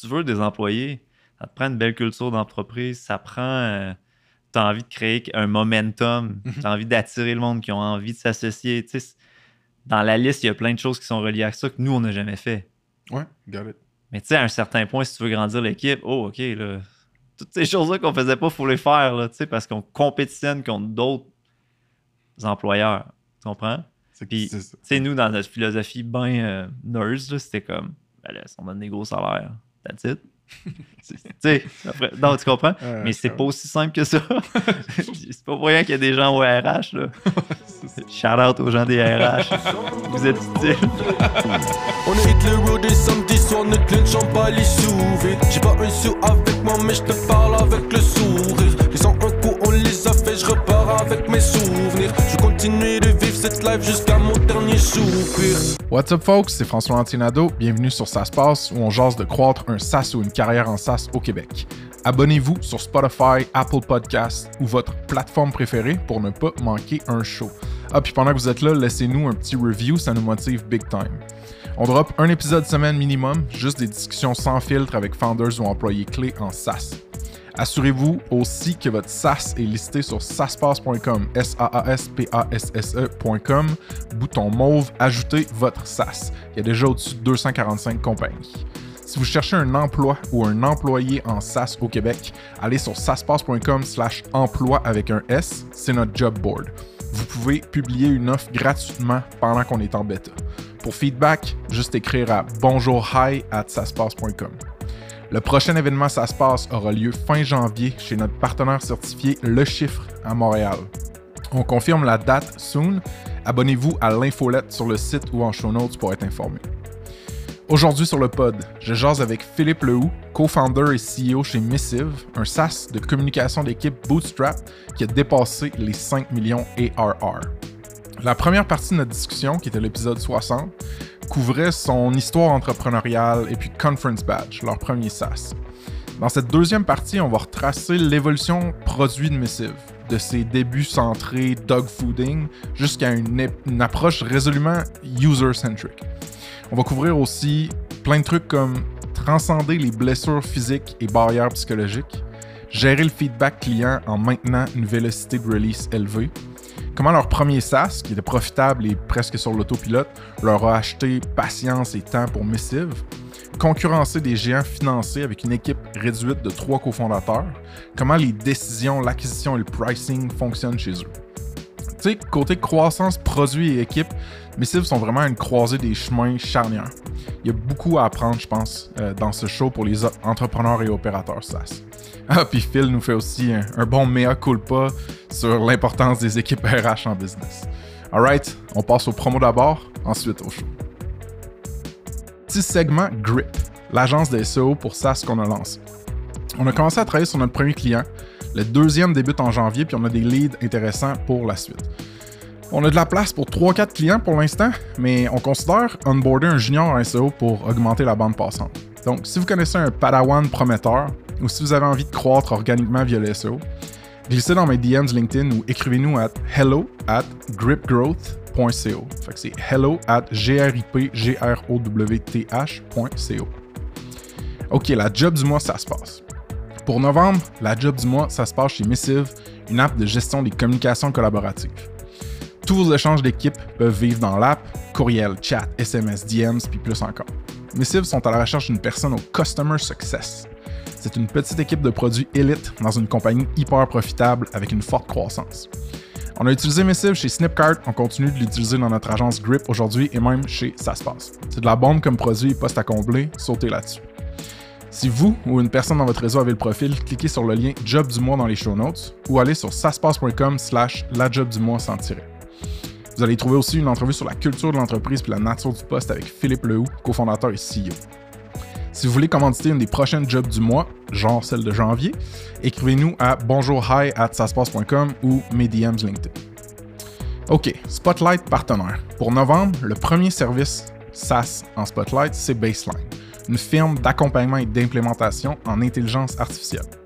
tu veux des employés, ça te prend une belle culture d'entreprise, ça prend. euh, tu as envie de créer un momentum, Mhm. tu as envie d'attirer le monde qui ont envie de s'associer. Tu sais, c- dans la liste, il y a plein de choses qui sont reliées à ça que nous, on n'a jamais fait. Ouais, got it. Mais tu sais, à un certain point, si tu veux grandir l'équipe, oh, OK, là, toutes ces choses-là qu'on faisait pas, il faut les faire, là, tu sais, parce qu'on compétitionne contre d'autres employeurs. Tu comprends? C'est Puis. Tu sais, nous, dans notre philosophie bien euh, c'était comme, ben là, on donne des gros salaires, that's it. Tu sais, après- non, tu comprends? Ouais, Mais c'est pas aussi simple que ça. c'est pas pour rien qu'il y a des gens au RH, là. Shout out aux gens des RH. Vous êtes utiles. On est hit le road et samedi soir, notre clinch en pas les sous-vides. J'ai pas un sou avec moi, mais je te parle avec le sourire. Les 101 coups, on les a fait, je repars avec mes souvenirs. Je vais continuer de vivre cette jusqu'à mon dernier. What's up, folks? C'est François Antinado. Bienvenue sur Ça se passe, où on jase de croître un SaaS ou une carrière en SaaS au Québec. Abonnez-vous sur Spotify, Apple Podcasts ou votre plateforme préférée pour ne pas manquer un show. Ah, puis pendant que vous êtes là, laissez-nous un petit review, ça nous motive big time. On drop un épisode semaine minimum, juste des discussions sans filtre avec founders ou employés clés en SaaS. Assurez-vous aussi que votre SaaS est listé sur saspass.com, S-A-A-S-P-A-S-S-E.com, bouton mauve, ajoutez votre SaaS. Il y a déjà au-dessus de 245 compagnies. Si vous cherchez un emploi ou un employé en SaaS au Québec, allez sur saspass.com slash emploi avec un S, c'est notre job board. Vous pouvez publier une offre gratuitement pendant qu'on est en bêta. Pour feedback, juste écrire à bonjourhi at saspass.com. Le prochain événement Ça se passe aura lieu fin janvier chez notre partenaire certifié Le Chiffre à Montréal. On confirme la date soon. Abonnez-vous à l'infolette sur le site ou en show notes pour être informé. Aujourd'hui sur le pod, je jase avec Philippe Lehoux, co-founder et CEO chez Missive, un SaaS de communication d'équipe Bootstrap qui a dépassé les 5 millions ARR. La première partie de notre discussion, qui était l'épisode 60, couvrait son histoire entrepreneuriale et puis Conference Badge, leur premier SaaS. Dans cette deuxième partie, on va retracer l'évolution produit de Missive, de ses débuts centrés dog fooding jusqu'à une, une approche résolument user-centric. On va couvrir aussi plein de trucs comme transcender les blessures physiques et barrières psychologiques, gérer le feedback client en maintenant une vélocité de release élevée, comment leur premier SaaS, qui était profitable et presque sur l'autopilote, leur a acheté patience et temps pour Missive, concurrencer des géants financiers avec une équipe réduite de trois cofondateurs, comment les décisions, l'acquisition et le pricing fonctionnent chez eux. Tu sais, côté croissance, produit et équipe, Missive sont vraiment une croisée des chemins charnières. Il y a beaucoup à apprendre, je pense, euh, dans ce show pour les entrepreneurs et opérateurs SaaS. Ah, puis Phil nous fait aussi un, bon mea culpa sur l'importance des équipes RH en business. Alright, on passe au promo d'abord, ensuite au show. Petit segment Grip, l'agence de SEO pour SaaS qu'on a lancé. On a commencé à travailler sur notre premier client. Le deuxième débute en janvier, puis on a des leads intéressants pour la suite. On a de la place pour 3-4 clients pour l'instant, mais on considère onboarder un junior en SEO pour augmenter la bande passante. Donc, si vous connaissez un padawan prometteur ou si vous avez envie de croître organiquement via le SEO, glissez dans mes DMs LinkedIn ou écrivez-nous à hello at gripgrowth.co. C'est hello at gripgrowth.co. Ok, la job du mois, ça se passe. Pour novembre, la job du mois, ça se passe chez Missive, une app de gestion des communications collaboratives. Tous vos échanges d'équipe peuvent vivre dans l'app, courriel, chat, SMS, DMs, puis plus encore. Missive sont à la recherche d'une personne au Customer Success. C'est une petite équipe de produits élite dans une compagnie hyper profitable avec une forte croissance. On a utilisé Missive chez Snipcart, on continue de l'utiliser dans notre agence Grip aujourd'hui et même chez passe. C'est de la bombe comme produit et poste à combler, sautez là-dessus. Si vous ou une personne dans votre réseau avez le profil, cliquez sur le lien Job du mois dans les show notes ou allez sur saspace.com slash la job du mois sans tirer. Vous allez trouver aussi une entrevue sur la culture de l'entreprise puis la nature du poste avec Philippe Lehoux, cofondateur et CEO. Si vous voulez commanditer une des prochaines jobs du mois, genre celle de janvier, écrivez-nous à bonjourhi at ou mes LinkedIn. OK, Spotlight partenaire. Pour novembre, le premier service SaaS en Spotlight, c'est Baseline, une firme d'accompagnement et d'implémentation en intelligence artificielle.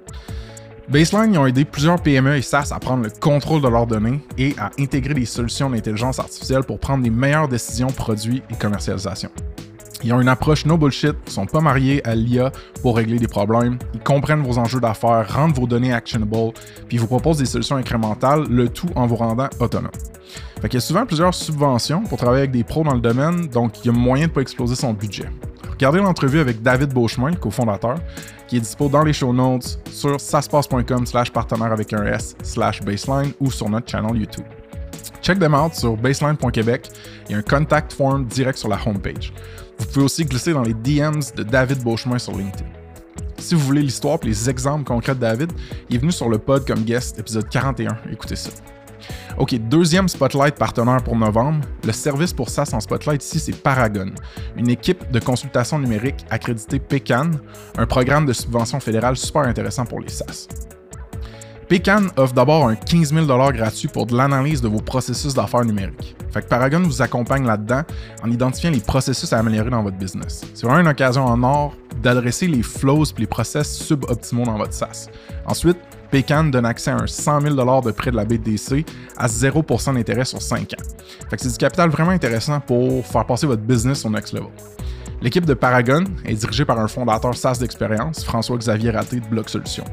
Baseline ils ont aidé plusieurs PME et SaaS à prendre le contrôle de leurs données et à intégrer des solutions d'intelligence artificielle pour prendre les meilleures décisions produits et commercialisation. Ils ont une approche no bullshit, ils sont pas mariés à l'IA pour régler des problèmes, ils comprennent vos enjeux d'affaires, rendent vos données actionable, puis vous proposent des solutions incrémentales, le tout en vous rendant autonome. Fait qu'il y a souvent plusieurs subventions pour travailler avec des pros dans le domaine, donc il y a moyen de pas exploser son budget. Regardez l'entrevue avec David Beauchemin, cofondateur, qui est dispo dans les show notes sur saspace.com slash partenaire avec un S slash baseline ou sur notre channel YouTube. Check them out sur baseline.québec. Il y a un contact form direct sur la homepage. Vous pouvez aussi glisser dans les DMs de David Beauchemin sur LinkedIn. Si vous voulez l'histoire et les exemples concrets de David, il est venu sur le pod comme guest, épisode 41. Écoutez ça. OK, deuxième Spotlight partenaire pour novembre. Le service pour SaaS en Spotlight ici, c'est Paragon, une équipe de consultation numérique accréditée PECAN, un programme de subvention fédérale super intéressant pour les SaaS. PECAN offre d'abord un 15 000 gratuit pour de l'analyse de vos processus d'affaires numériques. Fait que Paragon vous accompagne là-dedans en identifiant les processus à améliorer dans votre business. C'est vraiment une occasion en or d'adresser les flows et les process suboptimaux dans votre SaaS. Ensuite, PECAN donne accès à un 100 000 de prêt de la BDC à 0% d'intérêt sur 5 ans. C'est du capital vraiment intéressant pour faire passer votre business au next level. L'équipe de Paragon est dirigée par un fondateur SaaS d'expérience, François-Xavier Raté de Bloc Solutions.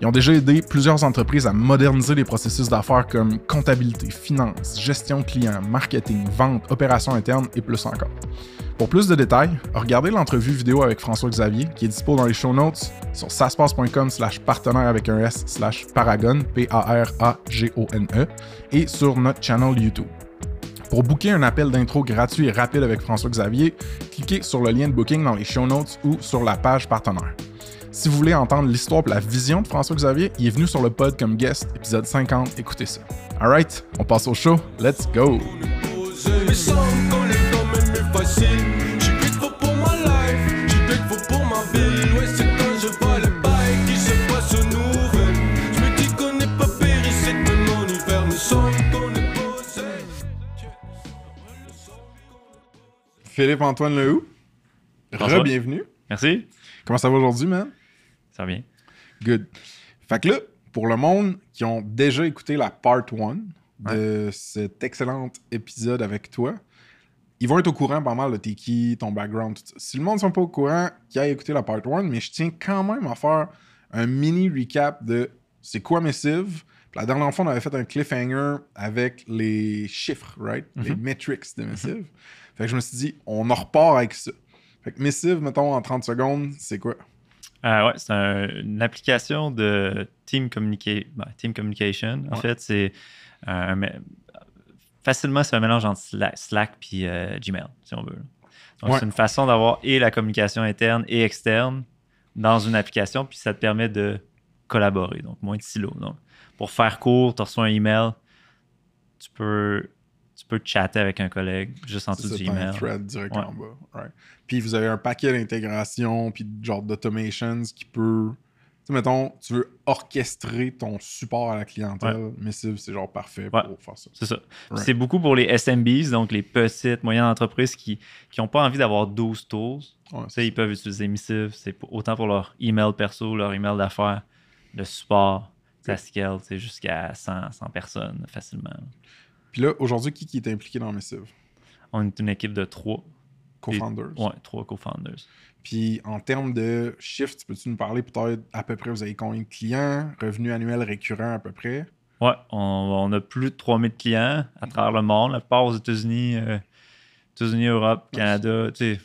Ils ont déjà aidé plusieurs entreprises à moderniser les processus d'affaires comme comptabilité, finance, gestion client, marketing, vente, opérations internes et plus encore. Pour plus de détails, regardez l'entrevue vidéo avec François-Xavier qui est dispo dans les show notes sur saspace.com slash partenaire avec un S slash paragon, P-A-R-A-G-O-N-E, et sur notre channel YouTube. Pour booker un appel d'intro gratuit et rapide avec François-Xavier, cliquez sur le lien de booking dans les show notes ou sur la page partenaire. Si vous voulez entendre l'histoire et la vision de François-Xavier, il est venu sur le pod comme guest, épisode 50, écoutez ça. Alright, on passe au show, let's go! Philippe-Antoine Lehoux, re-bienvenue. Merci. Comment ça va aujourd'hui, man? Ça va bien. Good. Fait que là, pour le monde qui ont déjà écouté la part 1 de cet excellent épisode avec toi, ils vont être au courant pas mal de t'es qui, ton background, tout ça. Si le monde ne sont pas au courant, qu'ils aillent écouter la part 1, mais je tiens quand même à faire un mini recap de c'est quoi Missive. La dernière fois, on avait fait un cliffhanger avec les chiffres, right? Les metrics de Missive. Fait que je me suis dit, on en repart avec ça. Fait que Missive, mettons, en 30 secondes, c'est quoi? Euh, ouais, c'est un- une application de team, communica- ben, team communication. En Ouais. fait, c'est euh, un facilement c'est un mélange entre Slack, Slack puis euh, Gmail, si on veut. Donc, Ouais. c'est une façon d'avoir et la communication interne et externe dans une application, puis ça te permet de collaborer, donc moins de silos. Donc, pour faire court, tu reçois un email, tu peux, tu peux chatter avec un collègue juste en dessous du un email. thread direct Ouais. en bas. right. Puis vous avez un paquet d'intégrations, puis genre d'automations qui peut. Tu sais, mettons, tu veux orchestrer ton support à la clientèle. Missive, c'est genre parfait Ouais. pour faire ça. C'est ça. Right. C'est beaucoup pour les SMBs, donc les petites, moyennes entreprises qui n'ont pas envie d'avoir 12 tools. Ouais, ils peuvent utiliser Missive. C'est autant pour leur email perso, leur email d'affaires, le support, ça scale tu sais, jusqu'à 100, 100 personnes facilement. Puis là, aujourd'hui, qui, qui est impliqué dans Missive On est une équipe de trois. Co-founders. Ouais, trois co-founders. Puis en termes de shift, peux-tu nous parler peut-être à peu près, vous avez combien de clients, revenus annuels récurrents à peu près? Ouais, on, on a plus de 3000 clients à travers le monde, la plupart aux États-Unis, euh, États-Unis, Europe. Canada, tu sais,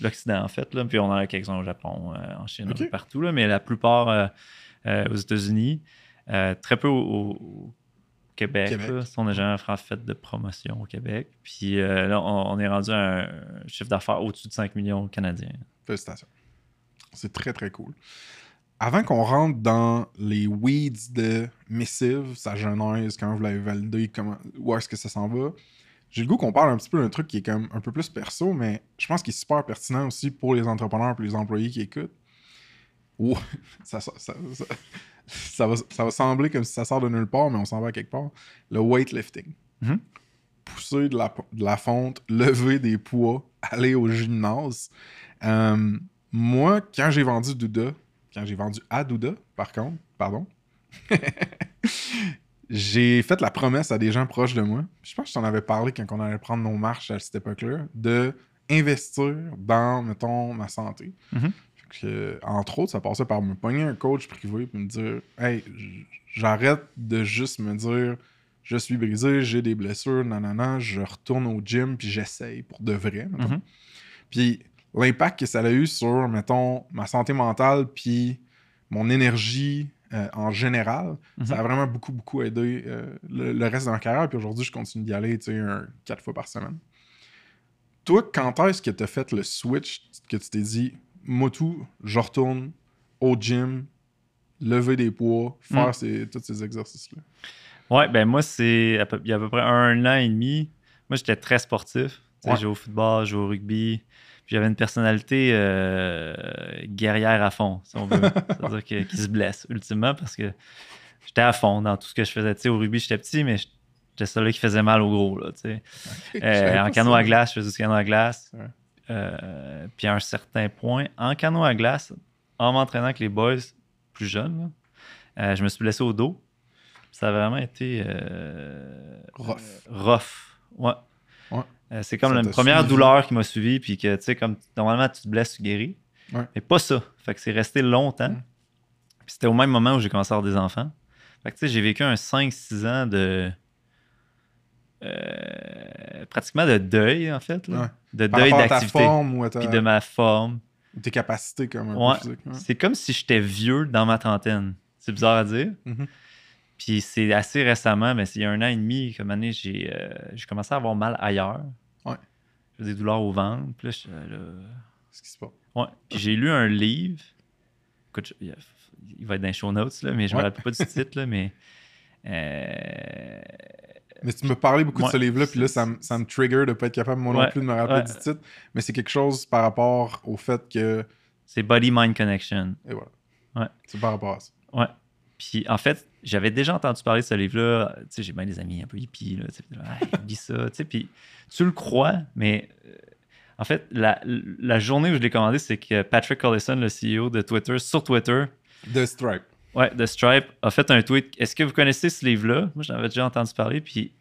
l'Occident en fait. Là. Puis on en a quelques-uns au Japon, euh, en Chine, partout, là, mais la plupart euh, aux États-Unis. Très peu au, au Québec. Québec. là. On n'a jamais vraiment fait de promotion au Québec. Puis euh, là, on, on est rendu à un chiffre d'affaires au-dessus de 5 millions canadiens. Félicitations. C'est très, très cool. Avant qu'on rentre dans les weeds de Missive, sa genèse, comment vous l'avez validé, comment, où est-ce que ça s'en va, j'ai le goût qu'on parle un petit peu d'un truc qui est comme un peu plus perso, mais je pense qu'il est super pertinent aussi pour les entrepreneurs et les employés qui écoutent. Ouh, ça, ça, ça, ça- ça va, ça va sembler comme si ça sort de nulle part, mais on s'en va à quelque part. Le weightlifting. Mhm. Pousser de la, de la fonte, lever des poids, aller au gymnase. Euh, moi, quand j'ai vendu Douda, quand j'ai vendu à Douda, par contre, pardon, j'ai fait la promesse à des gens proches de moi. Je pense que je t'en avais parlé quand on allait prendre nos marches à cette époque-là, de investir dans, mettons, ma santé. Mhm. Que, entre autres, ça passait par me pogner un coach privé et me dire Hey, j'arrête de juste me dire je suis brisé, j'ai des blessures, nanana, je retourne au gym puis j'essaye pour de vrai. Mhm. Puis l'impact que ça a eu sur, mettons, ma santé mentale puis mon énergie euh, en général, ça a vraiment beaucoup, beaucoup aidé euh, le, le reste de ma carrière. Puis aujourd'hui, je continue d'y aller, tu sais, un- quatre fois par semaine. Toi, quand est-ce que tu as fait le switch, que tu t'es dit, Motu, je retourne au gym, lever des poids, faire Mm. ces- tous ces exercices-là? Ouais, ben moi, c'est il y a à peu près un an et demi. Moi, j'étais très sportif. Ouais. Je jouais au football, je jouais au rugby. Puis j'avais une personnalité euh, guerrière à fond, si on veut. C'est-à-dire que- qui se blesse ultimement parce que j'étais à fond dans tout ce que je faisais. Tu sais, au rugby, j'étais petit, mais j'étais celui qui faisait mal au gros. Là, tu sais. Je Euh, en canot à glace, je faisais du canot à glace. Ouais. Euh, puis à un certain point, en canot à glace, en m'entraînant avec les boys plus jeunes, là, euh, je me suis blessé au dos. Ça a vraiment été euh, Rough. rough. Ouais. Ouais. C'est comme Ça la première suivi? douleur qui m'a suivi, puis que, tu sais, comme normalement, tu te blesses, tu guéris. Ouais. Mais pas ça. Fait que c'est resté longtemps. Mm. Puis c'était au même moment où j'ai commencé à avoir des enfants. Fait que, tu sais, j'ai vécu un 5-6 ans de. Euh, pratiquement de deuil, en fait. là. Ouais. De Par deuil d'activité. forme ou à ta- Puis de ma forme. tes capacités comme un Ouais. ouais. C'est comme si j'étais vieux dans ma trentaine. C'est bizarre à dire. Mhm. Puis c'est assez récemment, mais c'est il y a un an et demi, comme année, j'ai euh, j'ai commencé à avoir mal ailleurs. Ouais. J'ai des douleurs au ventre. Puis là, je- là, Ce qui se passe? Ouais. Puis j'ai lu un livre. Écoute, je- il va être dans les show notes, là, mais je Ouais. me rappelle pas du titre, là, mais. euh, Mais tu me parlais beaucoup de ce livre-là, puis là, ça, me- ça me trigger de pas être capable, moi non plus, de me rappeler ouais. du titre. Mais c'est quelque chose par rapport au fait que. c'est Body Mind Connection. Et voilà. Ouais. C'est par rapport à ça. Ouais. Puis en fait, j'avais déjà entendu parler de ce livre-là. Tu sais, j'ai bien des amis un peu hippies, là. Tu sais, lis ça. Tu sais, puis tu le crois, mais euh, en fait, la, la journée où je l'ai commandé, c'est que Patrick Collison, le CEO de Twitter, sur Twitter, The Stripe. Ouais, The Stripe a fait un tweet. Est-ce que vous connaissez ce livre-là? Moi, j'en avais déjà entendu parler. Puis,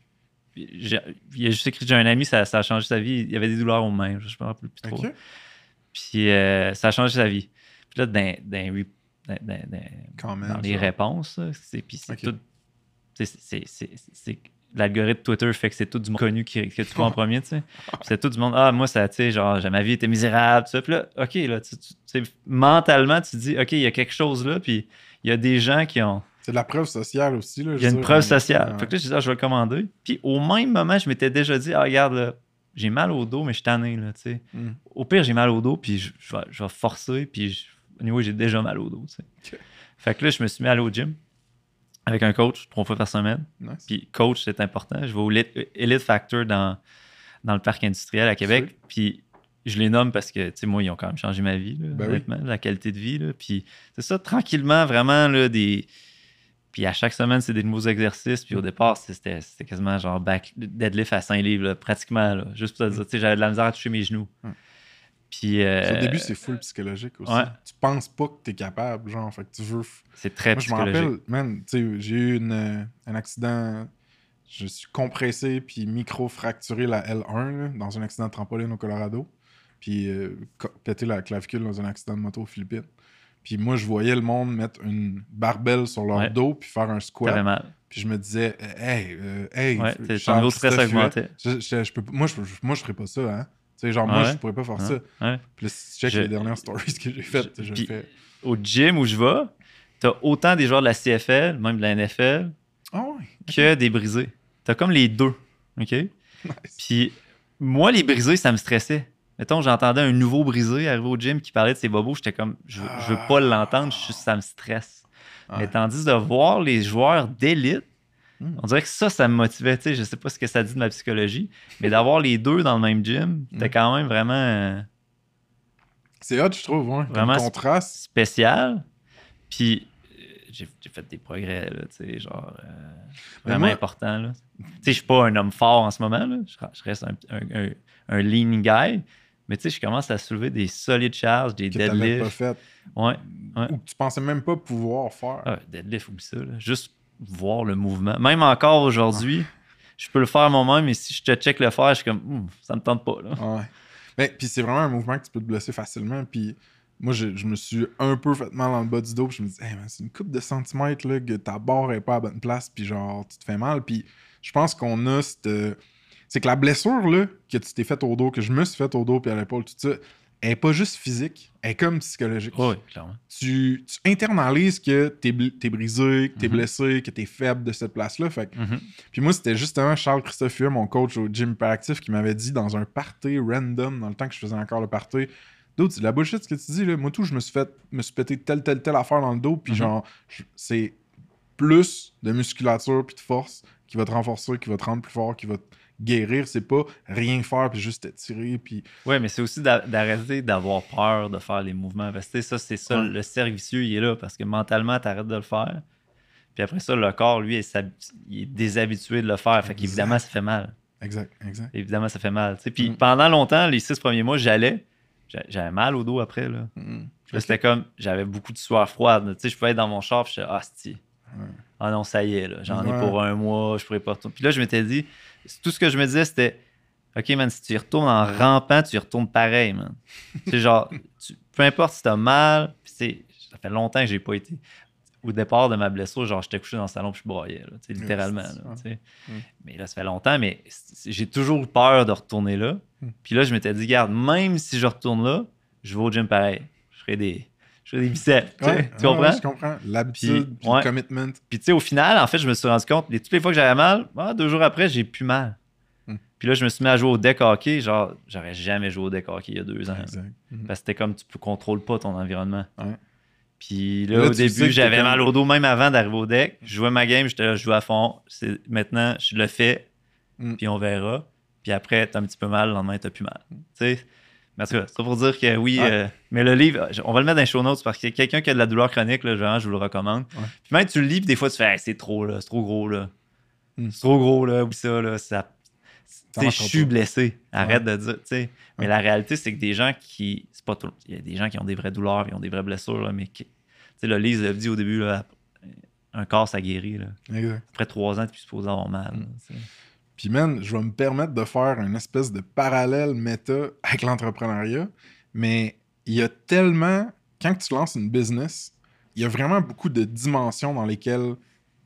j'ai- il a juste écrit J'ai un ami, ça, ça a changé sa vie. Il y avait des douleurs aux mains. Je me rappelle plus trop. Puis, euh, ça a changé sa vie. Puis là, dans, dans- même. les ça. réponses, c'est, puis c'est tout. c'est- c'est- c'est- L'algorithme Twitter fait que c'est tout du monde connu qui, que tu vois en premier, tu sais. Puis c'est tout du monde. Ah, moi, ça, tu sais, genre, ma vie était misérable, tout ça. Puis là, OK, là, tu, tu- tu sais, mentalement, tu dis, OK, il y a quelque chose là, puis il y a des gens qui ont. C'est de la preuve sociale aussi. Là, Il y a une preuve sociale. Ouais. Fait que là, je dis, ah, je vais le commander. Puis au même moment, je m'étais déjà dit, ah, regarde, là, j'ai mal au dos, mais je suis tanné, là, tu sais. Mm. Au pire, j'ai mal au dos, puis je, je vais, je vais forcer, puis je, anyway, j'ai déjà mal au dos. Fait que là, je me suis mis à aller au gym avec un coach trois fois par semaine. Nice. Puis coach, c'est important. Je vais au Lit- Elite Factor dans, dans le parc industriel à Québec. Puis je les nomme parce que, tu sais, moi, ils ont quand même changé ma vie, là, Ben oui. la qualité de vie. là. Puis c'est ça, tranquillement, vraiment, là, des. Puis à chaque semaine, c'est des nouveaux exercices. Puis au départ, c'était quasiment genre back, deadlift à 5 livres, là, pratiquement. Là, juste pour te dire, tu sais, j'avais de la misère à toucher mes genoux. Mm. Puis euh, Au début, c'est full psychologique aussi. ouais. Tu penses pas que t'es capable, genre, fait que tu veux. c'est très Moi, je me psychologique. rappelle, man, tu sais, j'ai eu une, euh, un accident. Je suis compressé puis micro-fracturé la L1 là, dans un accident de trampoline au Colorado. Puis euh, pété la clavicule dans un accident de moto aux Philippines. Puis moi, je voyais le monde mettre une barbelle sur leur Ouais. dos puis faire un squat. mal. Puis je me disais, hey, euh, hey, Ouais, t'es- ton niveau stress augmentait. je- je- je peux moi, je, moi, je ferais pas ça, hein. Tu sais, genre, moi, Ouais. je pourrais pas faire ça. Puis si tu check Je- les dernières stories que j'ai faites, je- je, puis- fais. Au gym où je vais, t'as autant des joueurs de la CFL, même de la NFL, Ah que des brisés. T'as comme les deux. OK? Nice. Puis moi, les brisés, ça me stressait. Mettons, j'entendais un nouveau brisé arriver au gym qui parlait de ses bobos, j'étais comme, je, je veux pas l'entendre, je- ça me stresse. Ouais. Mais tandis de voir les joueurs d'élite, Hmm. on dirait que ça, ça me motivait. Je sais pas ce que ça dit de ma psychologie, mais d'avoir les deux dans le même gym, c'était Hmm. quand même vraiment euh, C'est hot, je trouve, ouais. Vraiment, Comme contraste. spécial. Puis euh, j'ai fait des progrès, là, tu sais, genre euh, vraiment moi- important. là. Tu sais, je suis pas un homme fort en ce moment, là. Je, je reste un, un, un- un lean guy. Mais tu sais, je commence à soulever des solides charges, des que t'avais pas deadlifts. fait. Ouais, ouais. Ou que tu pensais même pas pouvoir faire. Ah, deadlift, oublie ça. là. Juste voir le mouvement. Même encore aujourd'hui, je peux le faire moi-même, mais si je te check le faire, je suis comme, ça me tente pas. Là. Ouais. Ben, puis c'est vraiment un mouvement que tu peux te blesser facilement. Puis moi, je, je me suis un peu fait mal dans le bas du dos. Puis je me dis, hey, c'est une coupe de centimètres là, que ta barre est pas à bonne place. Puis genre, tu te fais mal. Puis je pense qu'on a cette. C'est que la blessure là, que tu t'es faite au dos, que je me suis faite au dos puis à l'épaule, tout ça, elle est pas juste physique, elle est comme psychologique. Oui, clairement. Tu, tu internalises que t'es t'es brisé, que t'es Mhm. blessé, que t'es faible de cette place-là. Fait que Mhm. puis moi, c'était justement Charles Christophe mon coach au gym hyperactif, qui m'avait dit dans un party random, dans le temps que je faisais encore le party, D'autres, c'est de la bullshit ce que tu dis. Là. Moi, tout, je me suis fait me suis pété telle, telle, telle affaire dans le dos. Puis, Mhm. genre, c'est plus de musculature puis de force qui va te renforcer, qui va te rendre plus fort, qui va te guérir. C'est pas rien faire puis juste t'étirer. Puis, Oui, mais c'est aussi d'a- d'arrêter d'avoir peur de faire les mouvements. Parce que tu sais, ça, c'est ça, Ouais. le cercle vicieux, il est là parce que mentalement, tu arrêtes de le faire. Puis après ça, le corps, lui, il est, il est déshabitué de le faire. Fait qu'évidemment, ça fait mal. exact, exact. Évidemment, ça fait mal. Puis Mm. pendant longtemps, les six premiers mois, j'allais. j'a- J'avais mal au dos après. Là. Là, C'était comme, j'avais beaucoup de sueur froide. Tu sais, je pouvais être dans mon char, puis j'étais, ah. Ah non, ça y est, j'en ai pour un mois, je pourrais pas retourner. Puis là, je m'étais dit, tout ce que je me disais, c'était, OK, man, si tu y retournes en rampant, tu y retournes pareil, man. c'est genre, tu- peu importe si t'as mal, c'est, ça fait longtemps que j'ai pas été. Au départ de ma blessure, genre, j'étais couché dans le salon, puis je broyais, là, tu sais, littéralement. là. Mm. Mais là, ça fait longtemps, mais j'ai toujours eu peur de retourner là. Mm. Puis là, je m'étais dit, garde, même si je retourne là, je vais au gym pareil. Je ferai des, je ferai des biceps. tu sais. Ouais, tu ouais, comprends? je comprends. L'habitude, Puis, puis ouais. le commitment. Puis tu sais, au final, en fait, je me suis rendu compte, les- toutes les fois que j'avais mal, ah, deux jours après, j'ai plus mal. Hmm. Puis là, je me suis mis à jouer au deck hockey. Genre, j'aurais jamais joué au deck hockey il y a deux ans. Exact. Mhm. Parce que c'était comme tu ne contrôles pas ton environnement. Puis là, Là, au début, j'avais mal au dos même avant d'arriver au deck. Je jouais ma game, j'étais là, je joue à fond. C'est- Maintenant, je le fais, Mm. puis on verra. Puis après, t'as un petit peu mal, le lendemain, t'as plus mal. Tu sais? Mais en tout cas, c'est pour dire que oui, Ouais. euh, mais le livre, on va le mettre dans les show notes parce que quelqu'un qui a de la douleur chronique, là, genre, je vous le recommande. Ouais. Puis même, tu le lis, puis des fois, tu fais, Hey, c'est trop, là, c'est trop gros, là. Mm. C'est trop gros, là, oui, ça, là, ça. Je suis blessé. Arrête de dire, tu sais. Mais la réalité, c'est que des gens qui. C'est pas tout. Il y a des gens qui ont des vraies douleurs, ils ont des vraies blessures, là, mais qui. Tu sais, le l'a dit au début, là, un corps, ça guérit, là. Après trois ans, tu es supposé avoir mal. Mm. Puis, man, je vais me permettre de faire une espèce de parallèle méta avec l'entrepreneuriat, mais il y a tellement, quand tu lances une business, il y a vraiment beaucoup de dimensions dans lesquelles,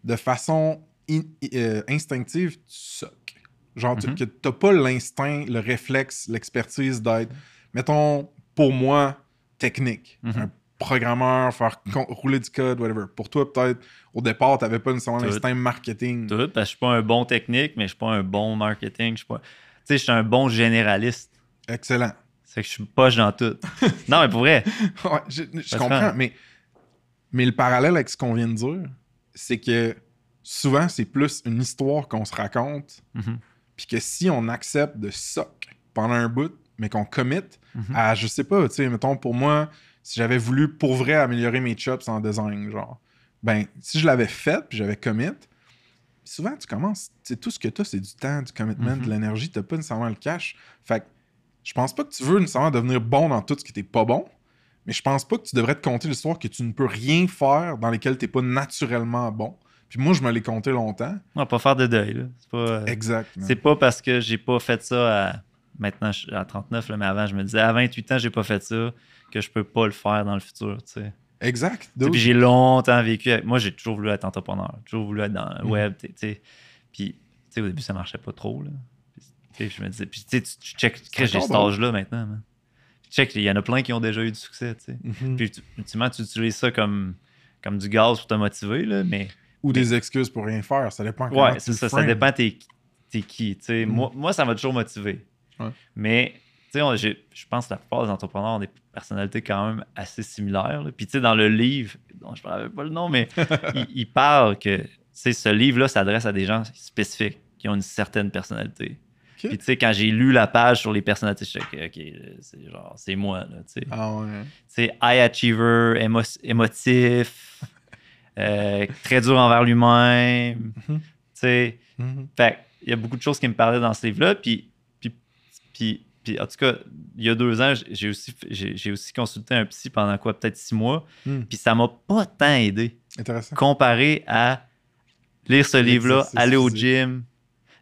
de façon in- euh, instinctive, tu soques. Genre, tu- que t'as pas l'instinct, le réflexe, l'expertise d'être, mettons, pour moi, technique. Mhm. Un programmeur, faire rouler du code, whatever. Pour toi, peut-être, au départ, t'avais pas nécessairement l'instinct marketing. Tout, parce que je suis pas un bon technique, mais je suis pas un bon marketing. Je suis pas. Tu sais, je suis un bon généraliste. Excellent. C'est que je suis poche dans tout. non, mais pour vrai. Ouais, je, comprends, mais, mais le parallèle avec ce qu'on vient de dire, c'est que souvent, c'est plus une histoire qu'on se raconte, Mhm. puis que si on accepte de soc pendant un bout, mais qu'on commit Mhm. à, je sais pas, tu sais, mettons, pour moi, si j'avais voulu pour vrai améliorer mes chops en design, genre, ben, si je l'avais fait, puis j'avais commit, souvent, tu commences, tu sais, tout ce que tu as, c'est du temps, du commitment, Mhm. de l'énergie, tu pas nécessairement le cash. Fait que je pense pas que tu veux nécessairement devenir bon dans tout ce qui t'est pas bon, mais je pense pas que tu devrais te compter l'histoire que tu ne peux rien faire dans lesquelles t'es pas naturellement bon. Puis moi, je me l'ai compté longtemps. On va pas faire de deuil. là. C'est pas, euh, Exact. c'est pas parce que j'ai pas fait ça à. Maintenant, je suis à 39, là, mais avant, je me disais à 28 ans, j'ai pas fait ça, que je peux pas le faire dans le futur. tu sais. Exact. Puis j'ai longtemps vécu. avec- Moi, j'ai toujours voulu être entrepreneur. J'ai toujours voulu être dans le Mhm. web. tu sais. Puis, tu sais, au début, ça marchait pas trop. Là. Puis, je me disais. Puis, tu sais, tu check. J'ai cet âge-là maintenant. man. Check, il y en a plein qui ont déjà eu du succès. tu sais. Mhm. Puis, tu- ultimement, tu utilises ça comme, comme du gaz pour te motiver. Là, mais Ou des excuses pour rien faire. Ça dépend. ouais, c'est ça. Dépend t'es qui. tu sais. Mhm. Moi, moi, ça m'a toujours motivé. Ouais. Mais, je pense que la plupart des entrepreneurs ont des personnalités quand même assez similaires. là. Puis, tu sais, dans le livre, dont je ne rappelle pas le nom, mais il, il parle que ce livre-là s'adresse à des gens spécifiques qui ont une certaine personnalité. Puis, tu sais, quand j'ai lu la page sur les personnalités, je suis OK, OK, c'est genre, c'est moi, là, tu sais. Ah ouais. Tu sais, high achiever, émo- émotif, euh, très dur envers lui-même, Mhm. tu sais. Mhm. Fait il y a beaucoup de choses qui me parlaient dans ce livre-là. Puis, puis, puis, puis, en tout cas, il y a deux ans, j'ai aussi, j'ai aussi consulté un psy pendant quoi, peut-être six mois. Hmm. Puis ça m'a pas tant aidé Intéressant. comparé à lire ce livre-là, aller au gym,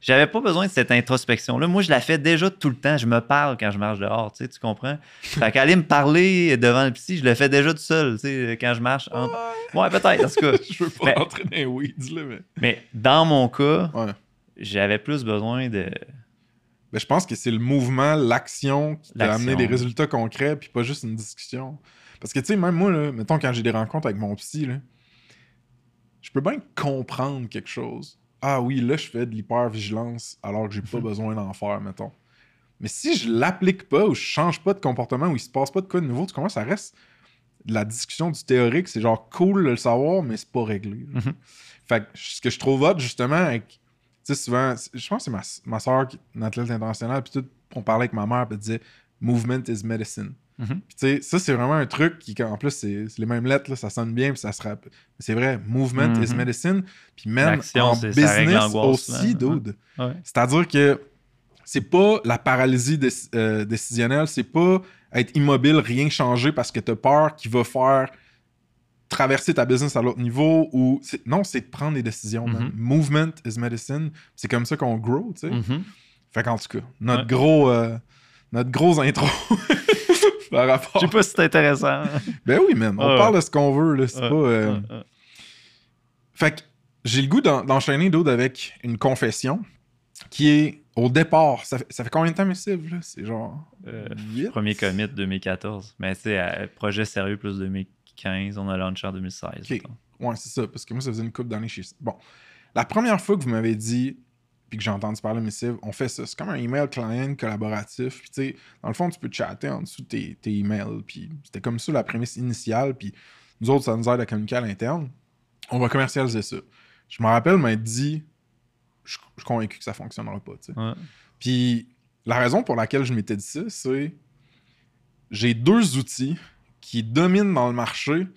j'avais pas besoin de cette introspection-là. Moi, je la fais déjà tout le temps. Je me parle quand je marche dehors, tu sais, tu comprends? Fait qu'aller me parler devant le psy, je le fais déjà tout seul, tu sais, quand je marche. en- Ouais, peut-être, en tout cas. Je veux pas Mais- rentrer dans les weeds, là, mais. Mais dans mon cas, Ouais. j'avais plus besoin de. Ben, je pense que c'est le mouvement, l'action qui t'a amené des résultats concrets, puis pas juste une discussion. Parce que, tu sais, même moi, là, mettons, quand j'ai des rencontres avec mon psy, là, je peux bien comprendre quelque chose. Ah oui, là, je fais de l'hypervigilance alors que j'ai pas besoin d'en faire, mettons. Mais si je l'applique pas ou je change pas de comportement ou il se passe pas de quoi de nouveau, tu comprends, ça reste de la discussion du théorique. C'est genre cool de le savoir, mais c'est pas réglé. Mhm. Fait que ce que je trouve hot, justement, avec sais, souvent, je pense que c'est ma, ma soeur, une athlète internationale, puis tout, on parlait avec ma mère, puis elle disait Movement is medicine. Mhm. Puis tu sais, ça, c'est vraiment un truc qui, en plus, c'est les mêmes lettres, là, ça sonne bien, puis ça se rappelle. C'est vrai, movement is Mhm. medicine. Puis même en business aussi, là. dude. Ouais. C'est-à-dire que c'est pas la paralysie déc- euh, décisionnelle, c'est pas être immobile, rien changer parce que t'as peur qui va faire traverser ta business à l'autre niveau ou c'est- non, c'est de prendre des décisions. man. Mhm. Movement is medicine. C'est comme ça qu'on grow, tu sais. Mhm. Fait qu'en tout cas, notre Ouais. gros euh, notre gros intro par rapport. Je sais pas si c'est intéressant. Ben oui, man, on Ouais. parle de ce qu'on veut là, c'est Ouais, pas euh. Fait que j'ai le goût d'en- d'enchaîner d'autres avec une confession qui est au départ. Ça fait, ça fait combien de temps, Missive, là? C'est genre. Euh? Premier commit 2014. Mais tu sais, euh, projet sérieux plus 2015, on a lancé en 2016. Ok. mettons. Ouais, c'est ça, parce que moi, ça faisait une couple d'années chez. Bon. La première fois que vous m'avez dit, puis que j'ai entendu parler de Missive, on fait ça. C'est comme un email client collaboratif. Puis, tu sais, dans le fond, tu peux chatter en dessous de tes, tes emails. Puis, c'était comme ça la prémisse initiale. Puis, nous autres, ça nous aide à communiquer à l'interne. On va commercialiser ça. Je me rappelle m'être dit, je je suis convaincu que ça fonctionnera pas, tu sais. Ouais. Puis la raison pour laquelle je m'étais dit ça, c'est j'ai deux outils qui dominent dans le marché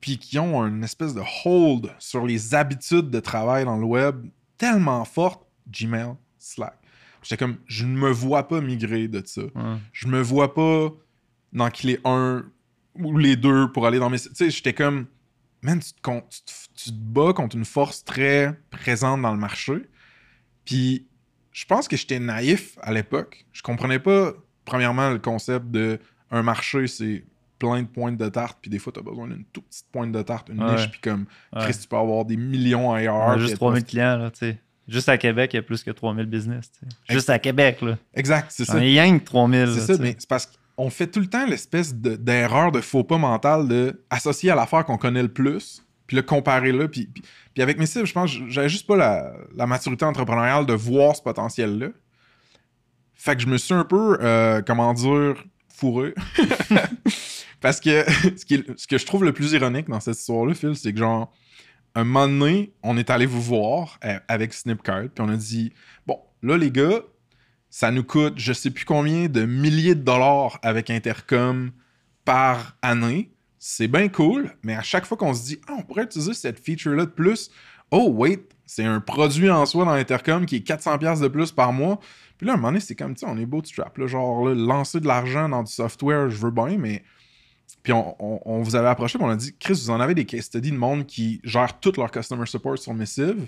puis qui ont une espèce de hold sur les habitudes de travail dans le web tellement forte, Gmail, Slack. J'étais comme, je ne me vois pas migrer de ça. Ouais. Je me vois pas d'enquiler un ou les deux pour aller dans mes... Tu sais, j'étais comme, man, tu te, con- tu te- tu te bats contre une force très présente dans le marché. Puis je pense que j'étais naïf à l'époque. Je comprenais pas, premièrement, le concept de un marché, c'est plein de pointes de tarte, puis des fois, tu as besoin d'une toute petite pointe de tarte, une Ouais. niche, puis comme, Ouais. Chris, tu peux avoir des millions ailleurs. On a puis juste être 3000 clients, là, tu sais. Juste à Québec, il y a plus que 3000 business, tu sais. Juste à Québec, là. Exact, c'est ça. On est rien que 3000. C'est ça, mais c'est parce qu'on fait tout le temps l'espèce de- d'erreur de, faux pas mental de associer à l'affaire qu'on connaît le plus, puis le comparer là. Puis, puis, puis avec mes cibles, je pense que j'avais juste pas la, la maturité entrepreneuriale de voir ce potentiel-là. Fait que je me suis un peu, euh, comment dire, fourré. parce que ce, ce que je trouve le plus ironique dans cette histoire-là, Phil, c'est que genre, un moment donné, on est allé vous voir euh, avec Snipcart, puis on a dit, bon, là les gars, ça nous coûte je sais plus combien de milliers de dollars avec Intercom par année. C'est bien cool, mais à chaque fois qu'on se dit, ah, on pourrait utiliser cette feature-là de plus, oh, wait, c'est un produit en soi dans Intercom qui est 400$ de plus par mois. Puis là, à un moment donné, c'est comme, tu on est bootstrap, là, genre, là, lancer de l'argent dans du software, je veux bien, mais. Puis on, on- on vous avait approché, puis on a dit, Chris, vous en avez des case studies de monde qui gèrent tout leur customer support sur Missive.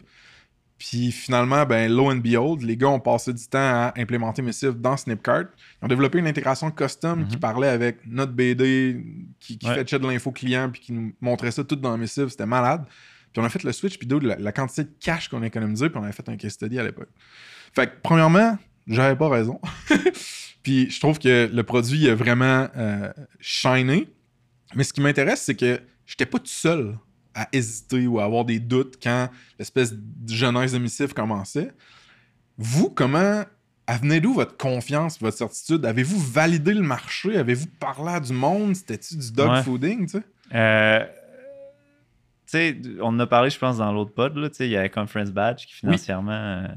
Puis finalement, ben, lo and behold, les gars ont passé du temps à implémenter Missive dans Snipcart. Ils ont développé une intégration custom qui Mhm. parlait avec notre BD, qui, qui Ouais. fetchait de l'info client, puis qui nous montrait ça tout dans Missive. C'était malade. Puis on a fait le switch, puis d'autres, la, la quantité de cash qu'on a économisé, puis on avait fait un case study à l'époque. Fait que, premièrement, j'avais pas raison. puis je trouve que le produit a vraiment euh, shiné. Mais ce qui m'intéresse, c'est que j'étais pas tout seul à hésiter ou à avoir des doutes quand l'espèce de jeunesse de Missive commençait. Vous, comment venait d'où votre confiance, votre certitude? Avez-vous validé le marché? Avez-vous parlé à du monde? C'était-tu du dog Ouais. fooding, tu sais? Euh, tu sais, on en a parlé, je pense, dans l'autre pod. Là, il y a Conference Badge qui financièrement euh,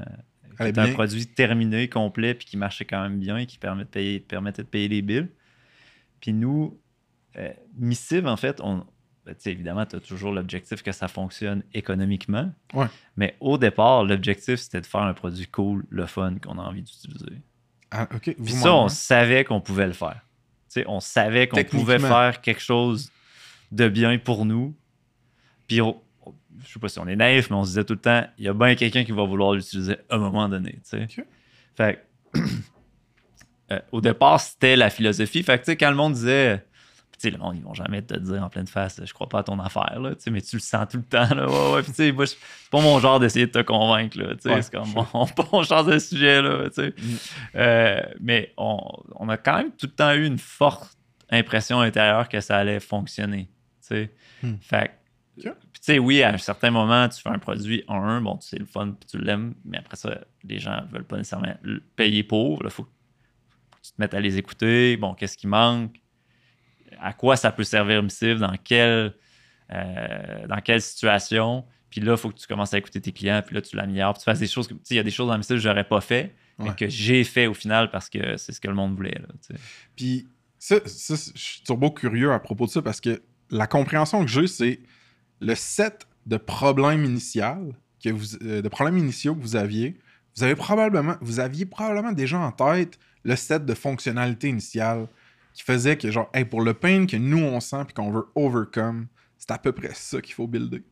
Allait était un produit terminé, complet, puis qui marchait quand même bien et qui permet de payer- permettait de payer les bills. Puis nous, euh, Missive, en fait, on, ben, tu sais, évidemment, tu as toujours l'objectif que ça fonctionne économiquement. Ouais. Mais au départ, l'objectif, c'était de faire un produit cool, le fun, qu'on a envie d'utiliser. Ah. Puis ça, on savait qu'on pouvait le faire. On savait qu'on pouvait faire quelque chose de bien pour nous. Puis on, je sais pas si on est naïf, mais on se disait tout le temps, il y a bien quelqu'un qui va vouloir l'utiliser à un moment donné. tu sais. Ok. Fait euh, au départ, c'était la philosophie. Fait que, quand le monde disait, tu sais, le monde, ils vont jamais te dire en pleine face, je crois pas à ton affaire, là, mais tu le sens tout le temps, là. Ouais, ouais. Puis, tu sais, moi, je- c'est pas mon genre d'essayer de te convaincre, là. Ouais, c'est comme, on, on change de sujet, là. Mm. Euh, mais on, on a quand même tout le temps eu une forte impression intérieure que ça allait fonctionner. Hmm. Fait sais, oui, à un certain moment, tu fais un produit en un, bon, c'est le fun, puis tu l'aimes, mais après ça, les gens veulent pas nécessairement le payer pour. Il faut que tu te mettes à les écouter. Bon, qu'est-ce qui manque? À quoi ça peut servir Missive? Dans quelle, euh, dans quelle situation? Puis là, il faut que tu commences à écouter tes clients, puis là, tu l'améliores. Puis tu fasses des choses tu sais, il y a des choses dans Missive que j'aurais pas fait, mais Ouais. que j'ai fait au final parce que c'est ce que le monde voulait. Là, tu sais. Puis, ça, ça, je suis turbo curieux à propos de ça parce que la compréhension que j'ai, c'est le set de problèmes initiaux que vous, euh, de problèmes initiaux que vous aviez. Vous avez probablement, vous aviez probablement déjà en tête le set de fonctionnalités initiales qui faisait que, genre, hey, pour le pain que nous on sent puis qu'on veut overcome, c'est à peu près ça qu'il faut builder.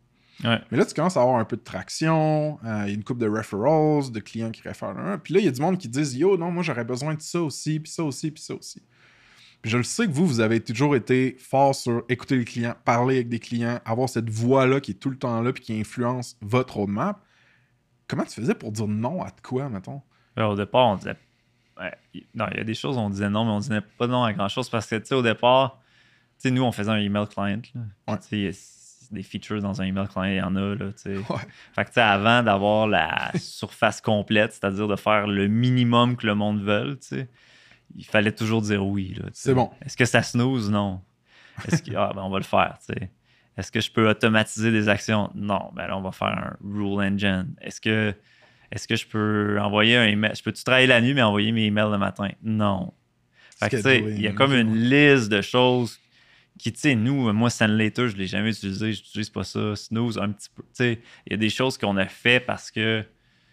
Ouais. Mais là, tu commences à avoir un peu de traction, euh, il y a une coupe de referrals, de clients qui réfèrent un. Puis là, il y a du monde qui disent Yo, non, moi j'aurais besoin de ça aussi, puis ça aussi, puis ça aussi. Je le sais que vous, vous avez toujours été fort sur écouter les clients, parler avec des clients, avoir cette voix-là qui est tout le temps là, puis qui influence votre roadmap. Comment tu faisais pour dire non à de quoi, mettons? Ben, au départ, on disait. ouais, non, il y a des choses où on disait non, mais on disait pas non à grand chose parce que, tu sais, au départ, tu sais, nous, on faisait un email client. là. Ouais. Tu sais, il y a des features dans un email client, il y en a, là. Ouais. Fait que, tu sais, avant d'avoir la surface complète, c'est-à-dire de faire le minimum que le monde veut, tu sais, il fallait toujours dire oui. C'est bon. Est-ce que ça snooze? Non. Est-ce que, ah, ben, on va le faire, tu sais. Est-ce que je peux automatiser des actions? Non. Ben là, on va faire un rule engine. Est-ce que, est-ce que je peux envoyer un email? Je peux-tu travailler la nuit, mais envoyer mes emails le matin? Non. Fait que, tu sais, il y a comme une liste de choses qui, tu sais, nous, moi, Sandlater, je ne l'ai jamais utilisé, je n'utilise pas ça. Snooze, un petit peu. Tu sais, il y a des choses qu'on a fait parce que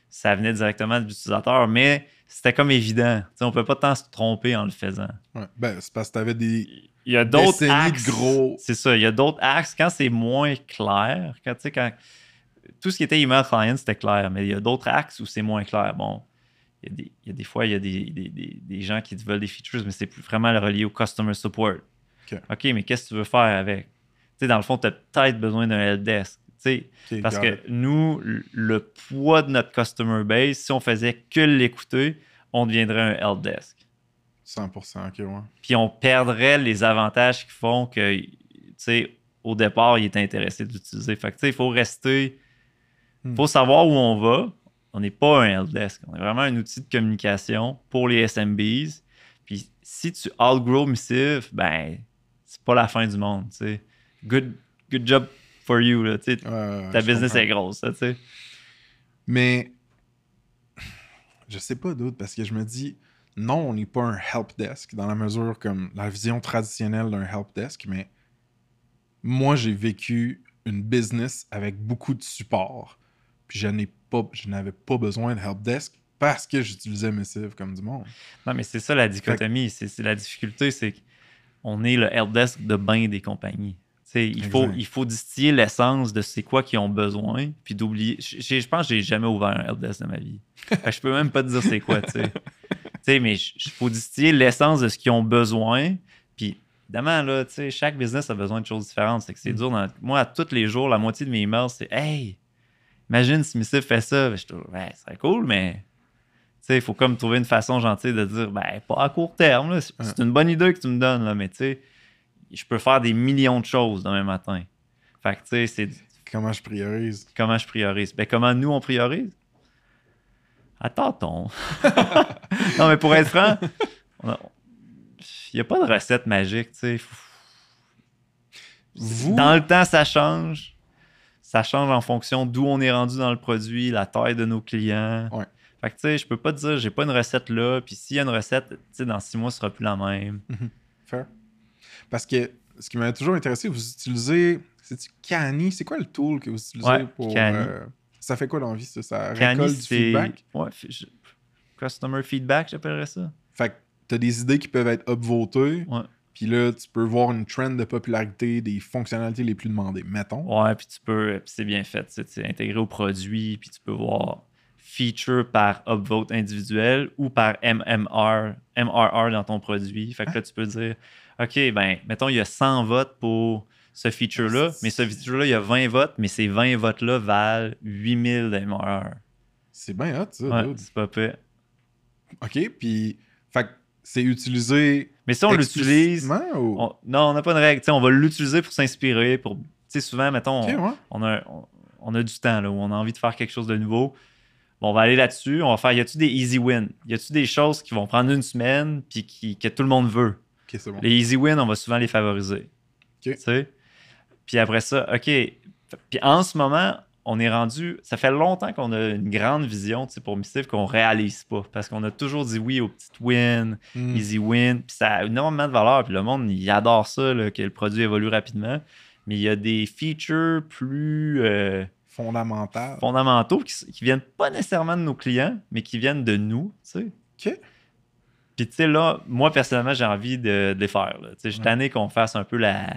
ça venait directement de l'utilisateur, mais c'était comme évident. Tu sais, on ne peut pas tant se tromper en le faisant. Ouais. Ben, c'est parce que t'avais des. Il y a d'autres axes. gros- C'est ça. Il y a d'autres axes. Quand c'est moins clair, quand, tu tout ce qui était email client, c'était clair, mais il y a d'autres axes où c'est moins clair. Bon, il y a des, il y a des fois, il y a des, des- des- des gens qui te veulent des features, mais c'est plus vraiment relié au customer support. Ok. mais qu'est-ce que tu veux faire avec? Tu sais, dans le fond, tu as peut-être besoin d'un helpdesk. Parce que nous, le- le poids de notre customer base, si on faisait que l'écouter, on deviendrait un helpdesk 100%, ok, ouais. puis on perdrait les avantages qui font que, tu sais, au départ, il est intéressé d'utiliser. Fait que, tu sais, il faut rester, il Hmm. faut savoir où on va. On n'est pas un helpdesk. On est vraiment un outil de communication pour les SMBs. Puis si tu outgrow Missive, ben, c'est pas la fin du monde, tu sais. Good, good job for you, là, tu sais. Ouais, Ta business comprends. est grosse, là. Mais je sais pas d'autre parce que je me dis non, on n'est pas un help desk dans la mesure comme la vision traditionnelle d'un help desk, mais moi j'ai vécu une business avec beaucoup de support. Puis je n'ai pas je n'avais pas besoin de help desk parce que j'utilisais Missive comme du monde. Non, mais c'est ça la dichotomie. C'est c'est la difficulté, c'est qu'on est le helpdesk de bain des compagnies. Il, faut, il faut distiller l'essence de c'est quoi qu'ils ont besoin, puis d'oublier. Je pense que j'ai jamais ouvert un helpdesk de ma vie. Je peux même pas te dire c'est quoi, tu sais. Mais il faut distiller l'essence de ce qu'ils ont besoin, puis évidemment, là, tu sais, chaque business a besoin de choses différentes. C'est que c'est dur. dans- Moi, à tous les jours, la moitié de mes emails, c'est Hey, imagine si Missive fait ça. Je trouve, ouais, c'est cool, mais il faut comme trouver une façon gentille de dire, ben, pas à court terme. c'est une bonne idée que tu me donnes, là, mais tu sais, je peux faire des millions de choses demain matin. Fait que, tu sais, c'est Comment je priorise? Comment je priorise? Ben, comment nous, on priorise? Tâtons. non, mais pour être franc, il n'y a pas de recette magique, tu sais. Vous- Dans le temps, ça change. Ça change en fonction d'où on est rendu dans le produit, la taille de nos clients. Ouais. Fait que, tu sais, je peux pas te dire, j'ai pas une recette là, puis s'il y a une recette, tu sais, dans six mois, ce sera plus la même. Fair. Parce que ce qui m'a toujours intéressé, vous utilisez. C'est-tu Cani C'est quoi le tool que vous utilisez Ouais, pour. Euh, ça fait quoi dans la vie ça? Ça Cani, récolte du feedback? Ouais, je- customer feedback, j'appellerais ça. Fait que t'as des idées qui peuvent être upvotées. Ouais. Puis là, tu peux voir une trend de popularité des fonctionnalités les plus demandées. Mettons. Ouais, puis tu peux, puis c'est bien fait, tu c'est intégré au produit, puis tu peux voir feature par upvote individuel ou par MMR, MRR dans ton produit. Fait que là, tu peux dire, OK, ben, mettons, il y a 100 votes pour ce feature-là, mais ce feature-là, il y a 20 votes, mais ces 20 votes-là valent 8000 MRR. C'est bien hot, ça. Ouais, c'est pas pire. OK, puis fait que c'est utilisé Mais si on l'utilise, explicitement ou... on- non, on n'a pas de règle. Tu sais, on va l'utiliser pour s'inspirer, pour, tu sais, souvent, mettons, on- ouais. on a, on, on a du temps, là, où on a envie de faire quelque chose de nouveau. Bon, on va aller là-dessus. On va faire, y a-tu des easy wins? Y a-tu des choses qui vont prendre une semaine puis qui, que tout le monde veut? Bon. Les easy wins, on va souvent les favoriser. Tu sais? Puis après ça, OK. Puis en ce moment, on est rendu. Ça fait longtemps qu'on a une grande vision tu sais, pour Missive qu'on réalise pas. Parce qu'on a toujours dit oui aux petites wins, Hmm. easy win. Puis ça a énormément de valeur. Puis le monde, il adore ça, là, que le produit évolue rapidement. Mais il y a des features plus euh, fondamentaux qui, s- qui viennent pas nécessairement de nos clients, mais qui viennent de nous. Tu sais. OK. Puis tu sais, là, moi, personnellement, j'ai envie de, de les faire. là. Tu sais, Je suis tanné qu'on fasse un peu la,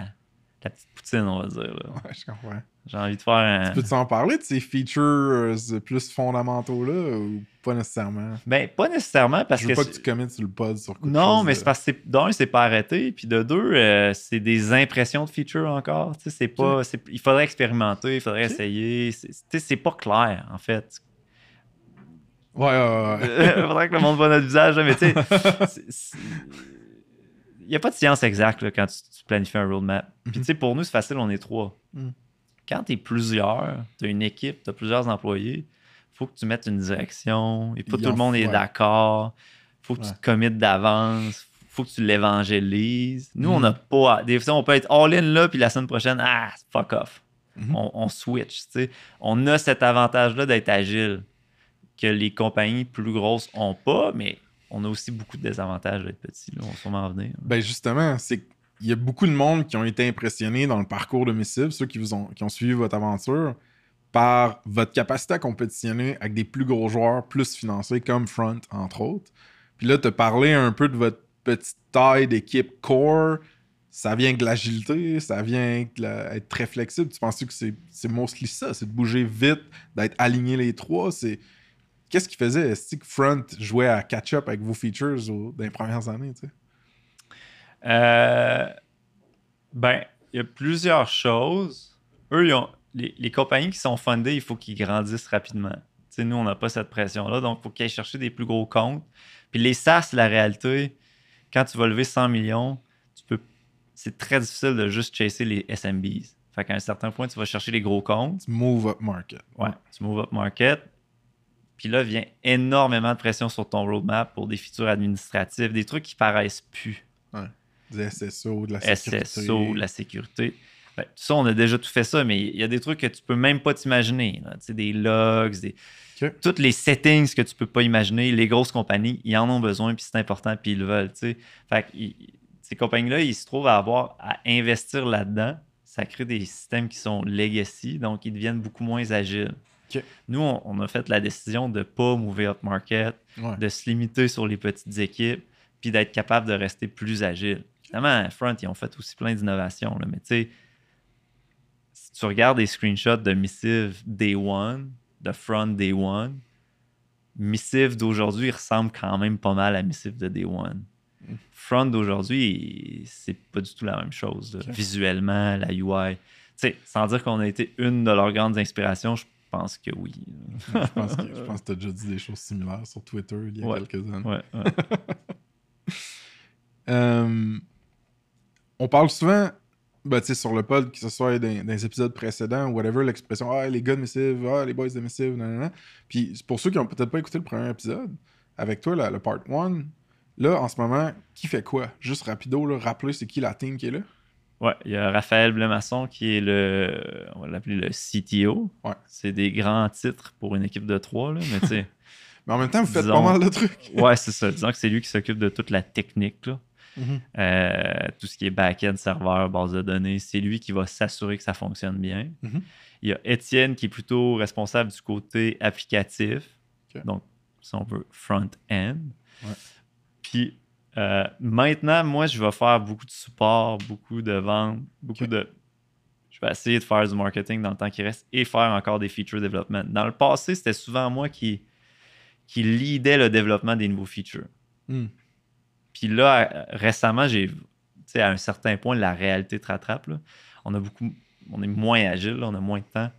la petite poutine, on va dire. là. Ouais, je comprends. J'ai envie de faire un... Peux-tu en parler de ces features euh, plus fondamentaux-là ou pas nécessairement? Ben, pas nécessairement parce je veux que... pas que tu commettes sur le pod sur quoi Non, mais c'est parce que d'un, c'est pas arrêté, puis de deux, euh, c'est des impressions de features encore. Tu sais, c'est pas, il faudrait expérimenter, il faudrait essayer. Tu sais, C'est pas clair, en fait. Ouais, ouais, ouais. Il faudrait que le monde voit notre visage, mais tu sais, il n'y a pas de science exacte là, quand tu, tu planifies un roadmap. Puis tu sais, pour nous, c'est facile, on est trois. Mhm. Quand tu es plusieurs, tu as une équipe, tu as plusieurs employés, il faut que tu mettes une direction, et pas tout le monde est ouais. d'accord. Il faut que Ouais. tu te commites d'avance. faut que tu l'évangélises. Nous, on Mhm. n'a pas. Des fois, on peut être all-in là, puis la semaine prochaine, ah, fuck off. Mhm. On, on switch. tu sais. On a cet avantage-là d'être agile que les compagnies plus grosses ont pas, mais on a aussi beaucoup de désavantages d'être petit. On va sûrement en venir. Ben justement, c'est qu'il y a beaucoup de monde qui ont été impressionnés dans le parcours de Missive, ceux qui, vous ont, qui ont suivi votre aventure, par votre capacité à compétitionner avec des plus gros joueurs, plus financés, comme Front, entre autres. Puis là, as parlé un peu de votre petite taille d'équipe core. Ça vient de l'agilité, ça vient avec de la- être très flexible. Tu penses que c'est c'est mostly ça? C'est de bouger vite, d'être aligné les trois? C'est... Qu'est-ce qui faisait? Est-ce que Front jouait à catch-up avec vos features au- dans les premières années? tu sais? Euh, ben, il y a plusieurs choses. Eux, ils ont, les, les compagnies qui sont fundées, il faut qu'ils grandissent rapidement. Nous, on n'a pas cette pression-là, donc il faut qu'ils aillent chercher des plus gros comptes. Puis les SaaS, la réalité, quand tu vas lever 100 millions, tu peux, c'est très difficile de juste chasser les SMBs. Fait qu'à un certain point, tu vas chercher les gros comptes. Tu move up market. Ouais, tu move up market. Puis là, vient énormément de pression sur ton roadmap pour des features administratives, des trucs qui paraissent plus. Du SSO, de la sécurité. SSO, la sécurité. Ben, tout ça, on a déjà tout fait ça, mais il y a des trucs que tu peux même pas t'imaginer. Tu sais, des logs, des... Toutes les settings que tu peux pas imaginer. Les grosses compagnies, ils en ont besoin, puis c'est important, puis ils le veulent. tu sais. Fait que ils- ces compagnies-là, ils se trouvent à avoir à investir là-dedans. Ça crée des systèmes qui sont legacy, donc ils deviennent beaucoup moins agiles. Nous, on, on a fait la décision de ne pas move up market, Ouais. de se limiter sur les petites équipes, puis d'être capable de rester plus agile. Évidemment, Front, ils ont fait aussi plein d'innovations, mais tu sais, si tu regardes des screenshots de Missive Day One, de Front Day One, Missive d'aujourd'hui ressemble quand même pas mal à Missive de Day One. Mm. Front d'aujourd'hui, c'est pas du tout la même chose. Visuellement, la UI. Tu sais, sans dire qu'on a été une de leurs grandes inspirations, je pense que oui. je pense que, je pense que tu as déjà dit des choses similaires sur Twitter il y a Ouais. quelques années. Ouais, ouais. Euh, on parle souvent, ben, tu sais, sur le pod, que ce soit dans, dans les épisodes précédents, whatever, l'expression Ah, les gars de Missive, ah, les boys de Missive, nanana. Puis pour ceux qui ont peut-être pas écouté le premier épisode, avec toi, là, le part 1, là, en ce moment, qui fait quoi? Juste rapido, là, rappeler c'est qui la team qui est là? Ouais, il y a Raphaël Blemasson qui est le, on va l'appeler le CTO. Ouais. C'est des grands titres pour une équipe de trois, là, mais tu sais, Mais en même temps, vous faites Disons- pas mal de trucs. ouais, c'est ça. Disons que c'est lui qui s'occupe de toute la technique, là. Mhm. Euh, tout ce qui est back-end, serveur, base de données, c'est lui qui va s'assurer que ça fonctionne bien. Mhm. Il y a Étienne qui est plutôt responsable du côté applicatif, donc si on veut front-end. Ouais. Puis Euh, maintenant, moi, je vais faire beaucoup de support, beaucoup de ventes, beaucoup de. Je vais essayer de faire du marketing dans le temps qui reste et faire encore des feature development. Dans le passé, c'était souvent moi qui, qui leadais le développement des nouveaux features. Hmm. Puis là, euh, récemment, j'ai. Tu sais, à un certain point, la réalité te rattrape. là. On a beaucoup. On est moins agile, là, on a moins de temps.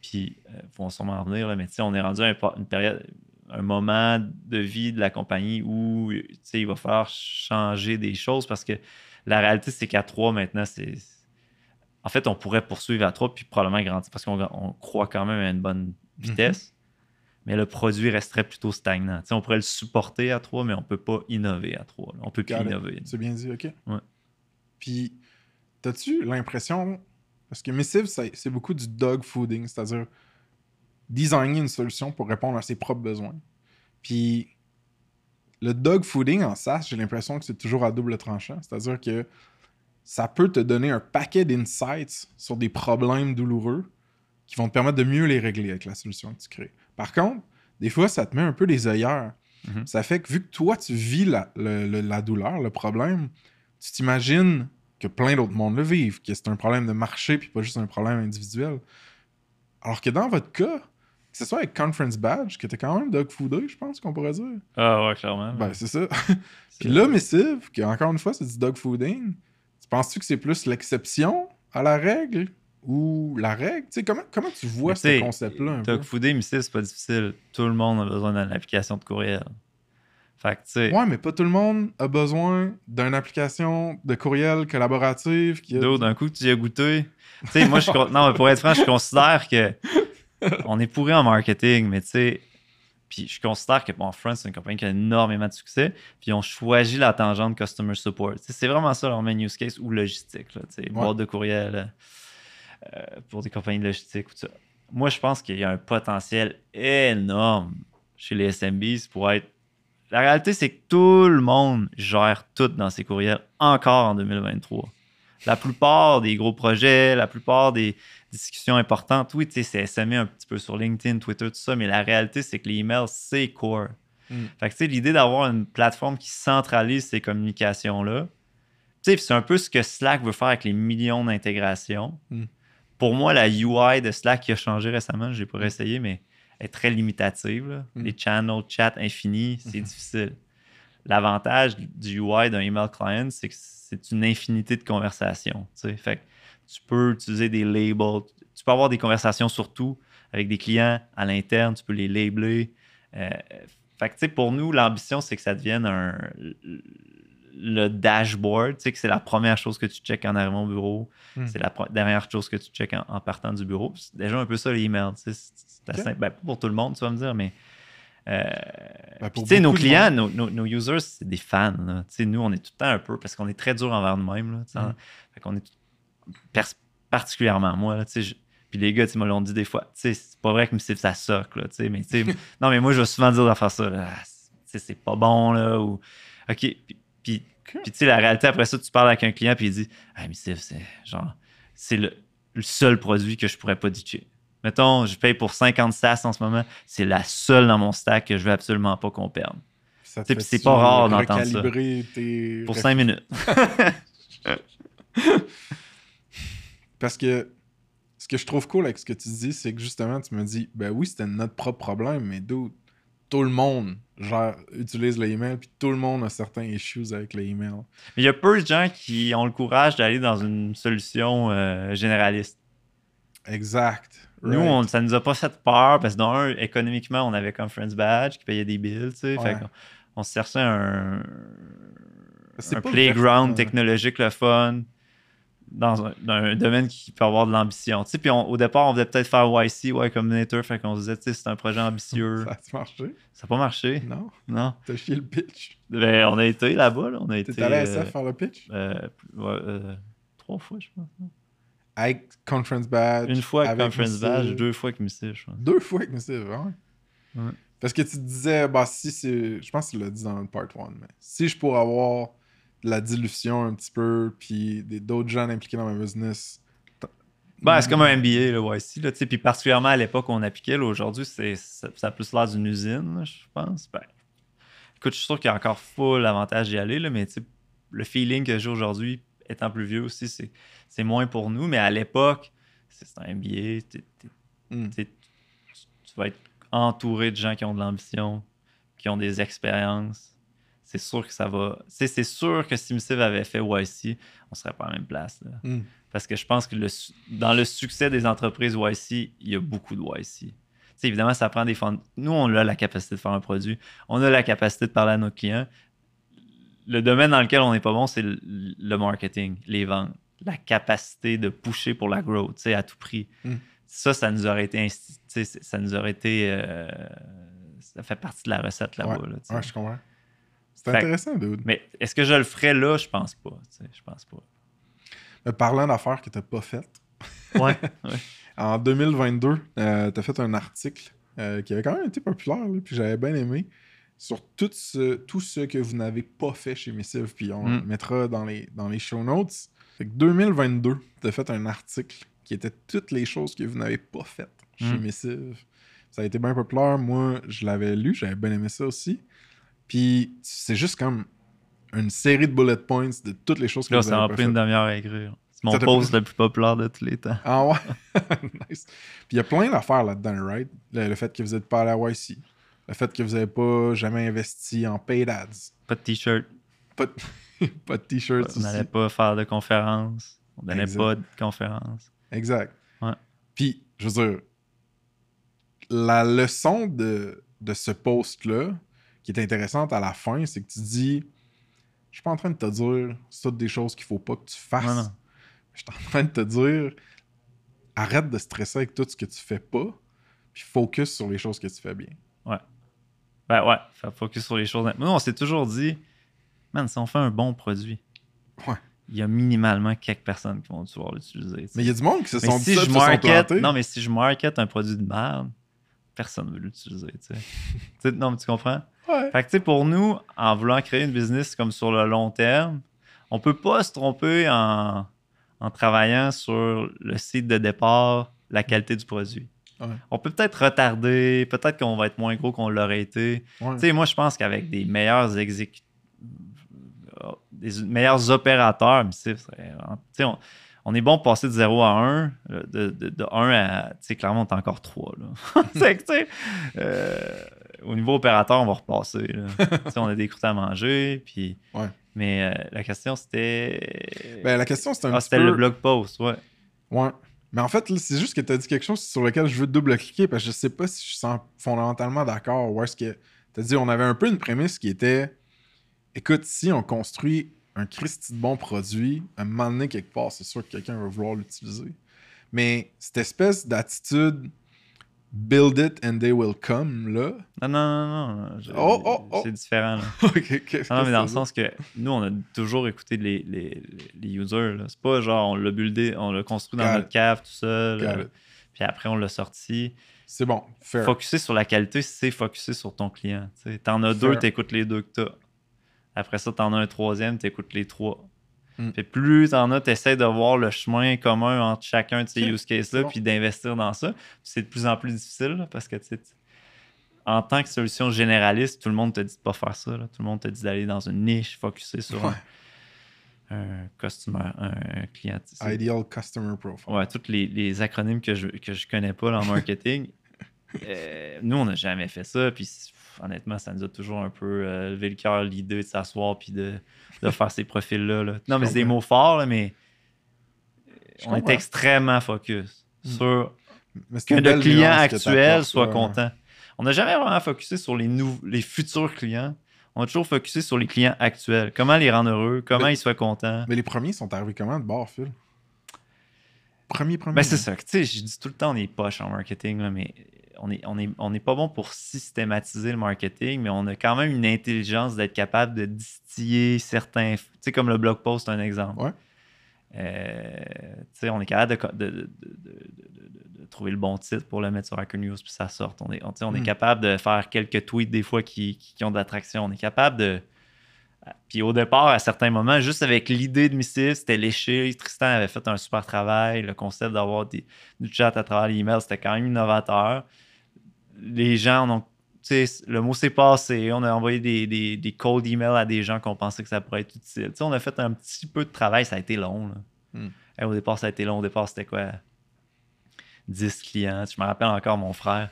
Puis, il faut sûrement en venir, là, mais tu sais, on est rendu à une période, un moment de vie de la compagnie où il va falloir changer des choses parce que la réalité, c'est qu'à 3 maintenant, c'est. En fait, on pourrait poursuivre à 3 puis probablement grandir parce qu'on on croit quand même à une bonne vitesse. Mais le produit resterait plutôt stagnant. On pourrait le supporter à 3, mais on ne peut pas innover à 3. On peut plus innover. C'est bien dit, ok. Ouais. Puis, t'as-tu l'impression. Parce que Missive, c'est c'est beaucoup du dog fooding, c'est-à-dire designer une solution pour répondre à ses propres besoins. Puis, le dog fooding en SaaS, j'ai l'impression que c'est toujours à double tranchant. C'est-à-dire que ça peut te donner un paquet d'insights sur des problèmes douloureux qui vont te permettre de mieux les régler avec la solution que tu crées. Par contre, des fois, ça te met un peu des œillères. Mhm. Ça fait que vu que toi, tu vis la, le- le- la douleur, le problème, tu t'imagines que plein d'autres mondes le vivent, que c'est un problème de marché puis pas juste un problème individuel. Alors que dans votre cas, que ce soit avec Conference Badge, que t'es quand même dog foodé, je pense qu'on pourrait dire. Ah ouais, clairement. Ben, c'est ça. C'est- Puis là, Missive, que encore une fois, c'est du dog fooding, tu penses-tu que c'est plus l'exception à la règle ou la règle? Tu sais, comment, comment tu vois ce concept-là? Dog fooding, mais c'est pas difficile. Tout le monde a besoin d'une application de courriel. Fait que, tu sais, Ouais, mais pas tout le monde a besoin d'une application de courriel collaborative qui a... d'un coup, tu y as goûté. Tu sais, moi, je, non, mais pour être franc, je considère que on est pourri en marketing, mais tu sais, puis je considère que bon, France, c'est une compagnie qui a énormément de succès, puis on choisit la tangente customer support. C'est vraiment ça leur main use case ou logistique, là, boîte de courriel euh, pour des compagnies de logistique ou tout ça. Moi, je pense qu'il y a un potentiel énorme chez les SMBs pour être. La réalité, c'est que tout le monde gère tout dans ses courriels encore en 2023. La plupart des gros projets, la plupart des discussions importantes, oui, tu sais, c'est SME un petit peu sur LinkedIn, Twitter, tout ça, mais la réalité, c'est que les emails, c'est core. Mm. Fait que, tu sais, l'idée d'avoir une plateforme qui centralise ces communications-là, tu sais, c'est un peu ce que Slack veut faire avec les millions d'intégrations. Mm. Pour moi, la UI de Slack qui a changé récemment, je n'ai pas réessayé, mais elle est très limitative. là. Mm. Les channels, chat infinis, c'est difficile. L'avantage du UI d'un email client, c'est que c'est une infinité de conversations. tu sais. Fait que tu peux utiliser des labels. Tu peux avoir des conversations surtout avec des clients à l'interne. Tu peux les labeler. Euh, fait que, tu sais, pour nous, l'ambition, c'est que ça devienne un, le dashboard. Tu sais, que c'est la première chose que tu checkes en arrivant au bureau. Mm. C'est la dernière chose que tu checkes en, en partant du bureau. C'est déjà un peu ça, les emails. tu sais. C'est c'est assez Ok. simple. Ben, pas pour tout le monde, tu vas me dire, mais. Euh, Ben, puis, nos clients, nos, nos- nos users, c'est des fans. là. Nous, on est tout le temps un peu parce qu'on est très dur envers nous-mêmes. là. Mm. Fait qu'on est tout- particulièrement moi. là, je- puis les gars, tu sais, me l'ont dit des fois. Tu sais, c'est pas vrai que c'est ça soque. Là, mais, non, mais moi, je vais souvent dire de faire ça. là. Ah, c'est- pas bon. Là, ou, OK. Puis, puis, puis, tu sais, la réalité, après ça, tu parles avec un client puis il dit Ah, mais c'est c'est genre, c'est le, le seul produit que je pourrais pas ditcher. Mettons, je paye pour 50 SaaS en ce moment. C'est la seule dans mon stack que je veux absolument pas qu'on perde. C'est pas rare d'entendre ça. tes Pour réf- 5 minutes. Parce que ce que je trouve cool avec ce que tu dis, c'est que justement, tu me dis, ben oui, c'était notre propre problème, mais d'où tout le monde genre, utilise l'email, puis tout le monde a certains issues avec l'email. Mais il y a peu de gens qui ont le courage d'aller dans une solution euh, généraliste. Exact. Nous, Right. on, ça nous a pas fait peur parce que, d'un, économiquement, on avait Conference Badge qui payait des bills, tu sais. Ouais. Fait qu'on- on se cherchait un, playground technologique, le fun, dans un, dans un domaine qui peut avoir de l'ambition. Tu sais, puis on- au départ, on voulait peut-être faire YC, Y Combinator, fait qu'on se disait, tu sais, c'est un projet ambitieux. Ça a marché? Ça n'a pas marché, Non? non. T'as chié le pitch? Ben, on a été là-bas, là. On a été. T'es allé à euh, SF faire le pitch? euh, ouais, euh, trois fois, je pense. Avec Conference Badge. Une fois avec avec Conference. Badge, deux fois avec Missive, je pense. Deux fois avec Missive, hein? Ouais. Parce que tu disais, bah si c'est. Je pense que tu l'as dit dans le part 1, mais si je pourrais avoir de la dilution un petit peu, puis d'autres gens impliqués dans ma business. Ben, c'est comme un MBA, là, YC, là. Puis particulièrement à l'époque où on appliquait, là, aujourd'hui, c'est, ça, ça a plus l'air d'une usine, là, je pense. Ben, écoute, je suis sûr qu'il y a encore full avantage d'y aller, là, mais le feeling que j'ai aujourd'hui, étant plus vieux aussi, c'est, moins pour nous. Mais à l'époque, c'est un t'es- Hmm. tu vas être entouré de gens qui ont de l'ambition, qui ont des expériences. C'est sûr que ça va. C'est sûr que si Missive avait fait YC, on serait pas à la même place. là. Hmm. Parce que je pense que le dans le succès des entreprises YC, il y a beaucoup de YC. Tu sais, évidemment, ça prend des fonds. Nous, on a la capacité de faire un produit. On a la capacité de parler à nos clients. Le domaine dans lequel on n'est pas bon, c'est le, le marketing, les ventes, la capacité de pusher pour la growth, tu sais, à tout prix. Mm. Ça, ça nous aurait été, tu ça nous aurait été, euh, ça fait partie de la recette là-bas. là, tu sais. Ouais, je comprends. C'est intéressant, dude. Mais est-ce que je le ferais là? Je pense pas. tu Je pense pas. Mais parlant d'affaires que t'as pas faites, Ouais. en 2022, euh, t'as fait un article euh, qui avait quand même été populaire, là, puis j'avais bien aimé, sur tout ce, tout ce que vous n'avez pas fait chez Missive, puis on Mm. le mettra dans les, dans les show notes. Fait que 2022, t'as fait un article qui était toutes les choses que vous n'avez pas faites chez Mm. Missive. Ça a été bien populaire. Moi, je l'avais lu, j'avais bien aimé ça aussi. Puis c'est juste comme une série de bullet points de toutes les choses que Là, vous ça m'a avez pas pris une faites. demi-heure à écrire. C'est Ça mon post le plus populaire de tous les temps. Ah ouais? nice. Puis il y a plein d'affaires là-dedans, right? Le, le fait que vous n'êtes pas à la YC. Le fait que vous n'avez pas jamais investi en paid ads. Pas de t-shirt. Pas de, pas de t-shirts On n'allait pas faire de conférences. On donnait Exact. pas de conférences. Exact. Ouais. Puis, je veux dire, la leçon de, de ce post-là, qui est intéressante à la fin, c'est que tu dis Je suis pas en train de te dire c'est toutes des choses qu'il faut pas que tu fasses. Non, non. Je suis en train de te dire arrête de stresser avec tout ce que tu fais pas, puis focus sur les choses que tu fais bien. Ben ouais, faire focus sur les choses. Nous, on s'est toujours dit, man, si on fait un bon produit, Ouais. il y a minimalement quelques personnes qui vont pouvoir l'utiliser. Mais il y a du monde qui se Mais sont si dit ça, je puis se sont market, plantés. non, mais si je market un produit de merde, personne ne veut l'utiliser. non, mais tu comprends? Ouais. Fait que, tu sais, pour nous, en voulant créer une business comme sur le long terme, on peut pas se tromper en, en travaillant sur le site de départ, la qualité du produit. Ouais. On peut peut-être retarder, peut-être qu'on va être moins gros qu'on l'aurait été. Ouais. Tu sais, moi, je pense qu'avec des meilleurs exécuteurs, des meilleurs opérateurs, tu sais, on, on est bon pour passer de 0 à 1, euh, de, de, de 1 à. Tu sais, clairement, on est encore 3. Là. C'est tu sais, euh, au niveau opérateur, on va repasser. là. Tu sais, on a des croûtes à manger, puis. Ouais. Mais euh, la question, c'était. Ben, la question, un ah, c'était peu... le blog post, ouais. Ouais. Mais en fait, c'est juste que tu as dit quelque chose sur lequel je veux double-cliquer parce que je sais pas si je suis fondamentalement d'accord. Ou est-ce que tu as dit, on avait un peu une prémisse qui était écoute, si on construit un Christy de bon produit, à un moment donné, quelque part, c'est sûr que quelqu'un va vouloir l'utiliser. Mais cette espèce d'attitude build it and they will come, là. Non, non, non, non. je- Oh, oh, oh. C'est différent, là. Ok, qu'est-ce Non, que mais dans le sens que nous, on a toujours écouté les, les, les users. là. C'est pas genre on l'a buildé, on l'a construit dans Got notre cave tout seul. Puis après, on l'a sorti. C'est bon, fair. Focuser sur la qualité, c'est focuser sur ton client. T'en as Fair. deux, t'écoutes les deux que t'as. Après ça, t'en as un troisième, t'écoutes les trois. Mm. Puis plus t'en as, t'essaies de voir le chemin commun entre chacun de ces use cases-là, bon. puis d'investir dans ça. C'est de plus en plus difficile là, parce que tu en tant que solution généraliste, tout le monde te dit de pas faire ça. là. Tout le monde te dit d'aller dans une niche, focuser sur Ouais. un, un customer, un client. Ideal customer profile. Ouais, tous les, les acronymes que je, que je connais pas là, en marketing. Euh, nous, on n'a jamais fait ça. Puis pff, honnêtement, ça nous a toujours un peu euh, levé le cœur, l'idée de s'asseoir puis de, de faire ces profils-là. là. Non, mais c'est des mots forts, là, mais Je on est extrêmement focus Mm. sur que le client actuel soit là. content. On n'a jamais vraiment focusé sur les, les futurs clients. On a toujours focusé sur les clients actuels. Comment les rendre heureux, comment Mais- ils soient contents. Mais les premiers sont arrivés comment de bord, Phil? Premier, premier. Ben, c'est ça. Tu sais, je dis tout le temps, on est poche en marketing, là, mais on n'est on est, on est pas bon pour systématiser le marketing, mais on a quand même une intelligence d'être capable de distiller certains. Tu sais, comme le blog post, un exemple. Ouais. Euh, tu sais, on est capable de, de- trouver le bon titre pour le mettre sur Hacker News puis ça sort. On est, on, on est Mm. capable de faire quelques tweets des fois qui, qui- qui ont de l'attraction. On est capable de. Puis au départ, à certains moments, juste avec l'idée de Missive, c'était léché. Tristan avait fait un super travail. Le concept d'avoir du chat à travers l'email, c'était quand même innovateur. Les gens tu sais, le mot s'est passé. On a envoyé des, des, des cold emails à des gens qu'on pensait que ça pourrait être utile. Tu sais, on a fait un petit peu de travail. Ça a été long. là. Hmm. Au départ, ça a été long. Au départ, c'était quoi? 10 clients. Je me rappelle encore mon frère,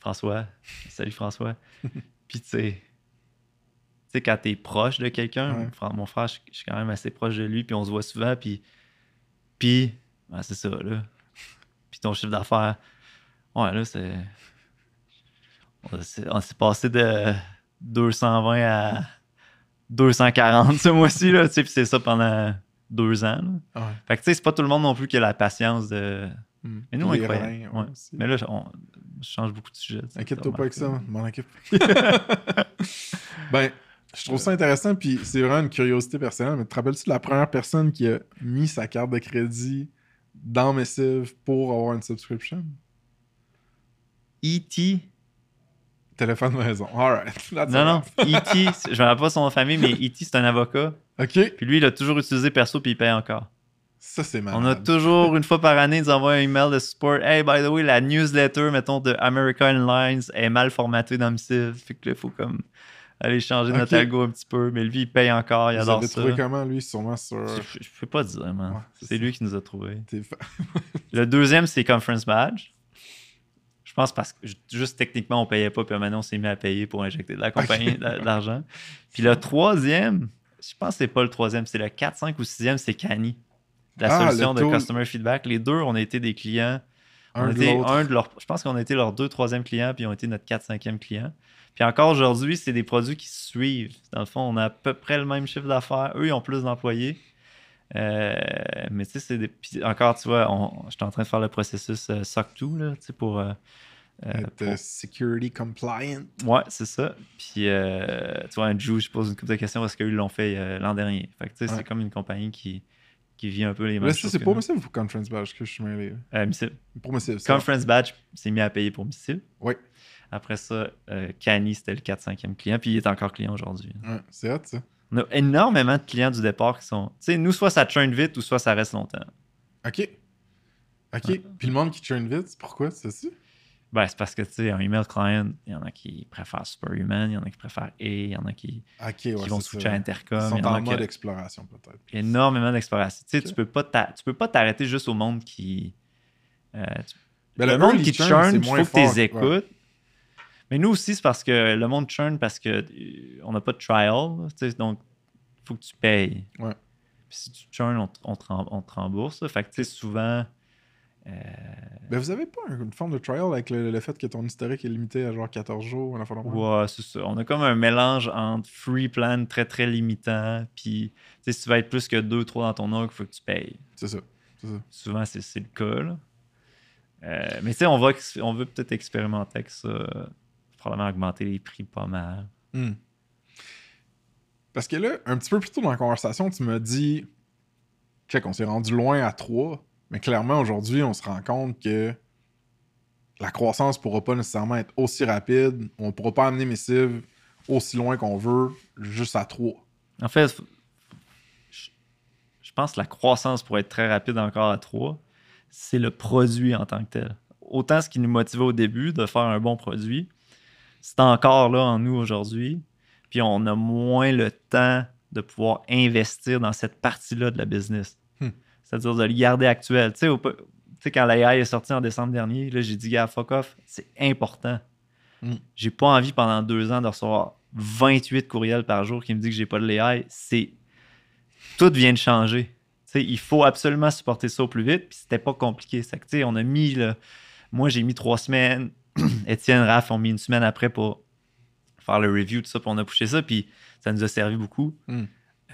François. Salut François. Puis, tu sais, tu sais, quand t'es proche de quelqu'un, Ouais. Mon frère, je je suis quand même assez proche de lui, puis on se voit souvent, puis, puis ben, c'est ça, là. Puis ton chiffre d'affaires, ouais, là, c'est. On s'est passé de 220 à 240 ce mois-ci, là, tu sais, puis c'est ça pendant deux ans. Ouais. Fait que, tu sais, c'est pas tout le monde non plus qui a la patience de. Hmm. Mais nous, on est Ouais. Mais là, on, je change beaucoup de sujet. Inquiète-toi pas avec ça, mon équipe. ben, je trouve ça intéressant, puis c'est vraiment une curiosité personnelle, mais te rappelles-tu de la première personne qui a mis sa carte de crédit dans Missive pour avoir une subscription? E.T. Téléphone maison. Alright. Non, non. E.T. c'est- Je me rappelle pas son nom de famille, mais E.T. c'est un avocat. Ok, Puis lui, il a toujours utilisé perso, puis il paye encore. ça c'est malade. On a toujours, une fois par année, nous envoie un email de support. Hey, by the way, la newsletter, mettons, de American Airlines est mal formatée dans Missive. Fait que là, il faut comme aller changer notre algo un petit peu. Mais lui, il paye encore, il Vous adore avez ça. trouvé comment, lui, sûrement sur... Je, je peux pas dire, man. Ouais, c'est lui qui nous a trouvé. Le deuxième, c'est Conference Badge. Je pense parce que ju- juste techniquement, on payait pas, puis maintenant, on s'est mis à payer pour injecter de la compagnie, de, de l'argent. Puis le troisième, je pense que c'est pas le troisième, c'est le 4, 5 ou 6e, c'est Cani. La Ah, solution de. Customer Feedback. Les deux, on a été des clients. On Un de un leurs, je pense qu'on a été leurs deux, troisième clients, puis ils ont été notre 4, 5e client. Puis encore aujourd'hui, c'est des produits qui se suivent. Dans le fond, on a à peu près le même chiffre d'affaires. Eux, ils ont plus d'employés. Euh, mais tu sais, c'est des. puis encore, tu vois, on, j'étais en train de faire le processus euh, SOC 2, là, tu sais, pour. euh, Être pour- security compliant. Ouais, c'est ça. Puis, tu vois, un Drew, je pose une couple de questions parce qu'eux, l'ont fait l'an dernier. Fait que, tu sais, Ouais. c'est comme une compagnie qui, qui vit un peu les mêmes ça, choses. c'est pour nous. Missive ou Conference Badge que je suis mêlé? Missile. Pour. Conference Badge s'est mis à payer pour Missile. Oui. Après ça, Cani, c'était le 4-5e client, puis il est encore client aujourd'hui. Ouais, c'est hot, ça. On a énormément de clients du départ qui sont. Tu sais, nous, soit ça churn vite ou soit ça reste longtemps. OK. OK. Ouais. Puis le monde qui churn vite, pourquoi, c'est ça? Ben, c'est parce que, tu sais, un email client, il y en a qui préfèrent Superhuman, il y en a qui préfèrent A, il y en a qui, ouais, qui vont switcher à. Intercom. Ils sont en en mode exploration, peut-être. énormément d'exploration. Tu sais, tu peux pas t'arrêter juste au monde qui. euh, tu- Ben, le, monde qui churn, il faut que tu les écoutes. ouais. Mais nous aussi, c'est parce que le monde churn parce que euh, on n'a pas de trial. donc, il faut que tu payes. Ouais. Puis si tu churn, on, te- on te rem- on te rembourse. Fait que, tu sais, souvent. euh, Ben, vous avez pas une forme de trial avec le, le fait que ton historique est limité à genre 14 jours? Ouais, c'est ça. On a comme un mélange entre free plan très très limitant, puis si tu vas être plus que 2-3 dans ton org, il faut que tu payes. C'est ça. Ça. Souvent, c'est le cas. là. Euh, mais tu sais, on, va on veut peut-être expérimenter avec ça. Probablement augmenter les prix pas mal. Hmm. Parce que là, un petit peu plus tôt dans la conversation, tu m'as dit check, on s'est rendu loin à 3, mais clairement aujourd'hui, on se rend compte que la croissance pourra pas nécessairement être aussi rapide. On pourra pas amener Missive aussi loin qu'on veut, juste à 3. En fait, je pense que la croissance pourrait être très rapide encore à 3. C'est le produit en tant que tel. Autant ce qui nous motivait au début de faire un bon produit, c'est encore là en nous aujourd'hui. Puis on a moins le temps de pouvoir investir dans cette partie-là de la business. Hmm. C'est-à-dire de le garder actuel. Tu sais, au- tu sais, quand l'AI est sorti en décembre dernier, là, j'ai dit, gars, fuck off, c'est important. Hmm. J'ai pas envie pendant deux ans de recevoir 28 courriels par jour qui me disent que j'ai pas de l'AI. C'est. Tout vient de changer. Tu sais, il faut absolument supporter ça au plus vite. Puis c'était pas compliqué. Sais, on a mis. là, moi, j'ai mis trois semaines. Étienne, Raph ont mis une semaine après pour faire le review, tout ça. Puis on a poussé ça. Puis ça nous a servi beaucoup. Hmm.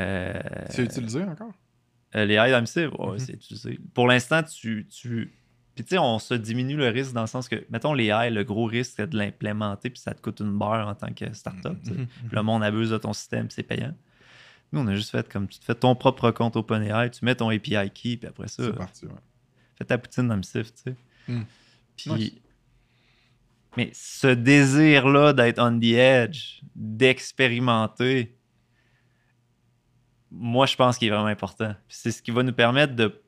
Euh, C'est utilisé encore? euh, les high MC, ouais, Mhm. c'est utilisé. Pour l'instant, tu. tu... Puis tu sais, on se diminue le risque dans le sens que, mettons, les high, le gros risque, c'est de l'implémenter, puis ça te coûte une beurre en tant que startup. Mhm. Puis le monde abuse de ton système, puis c'est payant. Nous, on a juste fait comme tu te fais ton propre compte OpenAI, tu mets ton API key, puis après ça, C'est parti, ouais. fais ta poutine dans le tu sais. Mm. Puis. Nice. Mais ce désir-là d'être on the edge, d'expérimenter, moi, je pense qu'il est vraiment important. C'est ce qui va nous permettre de.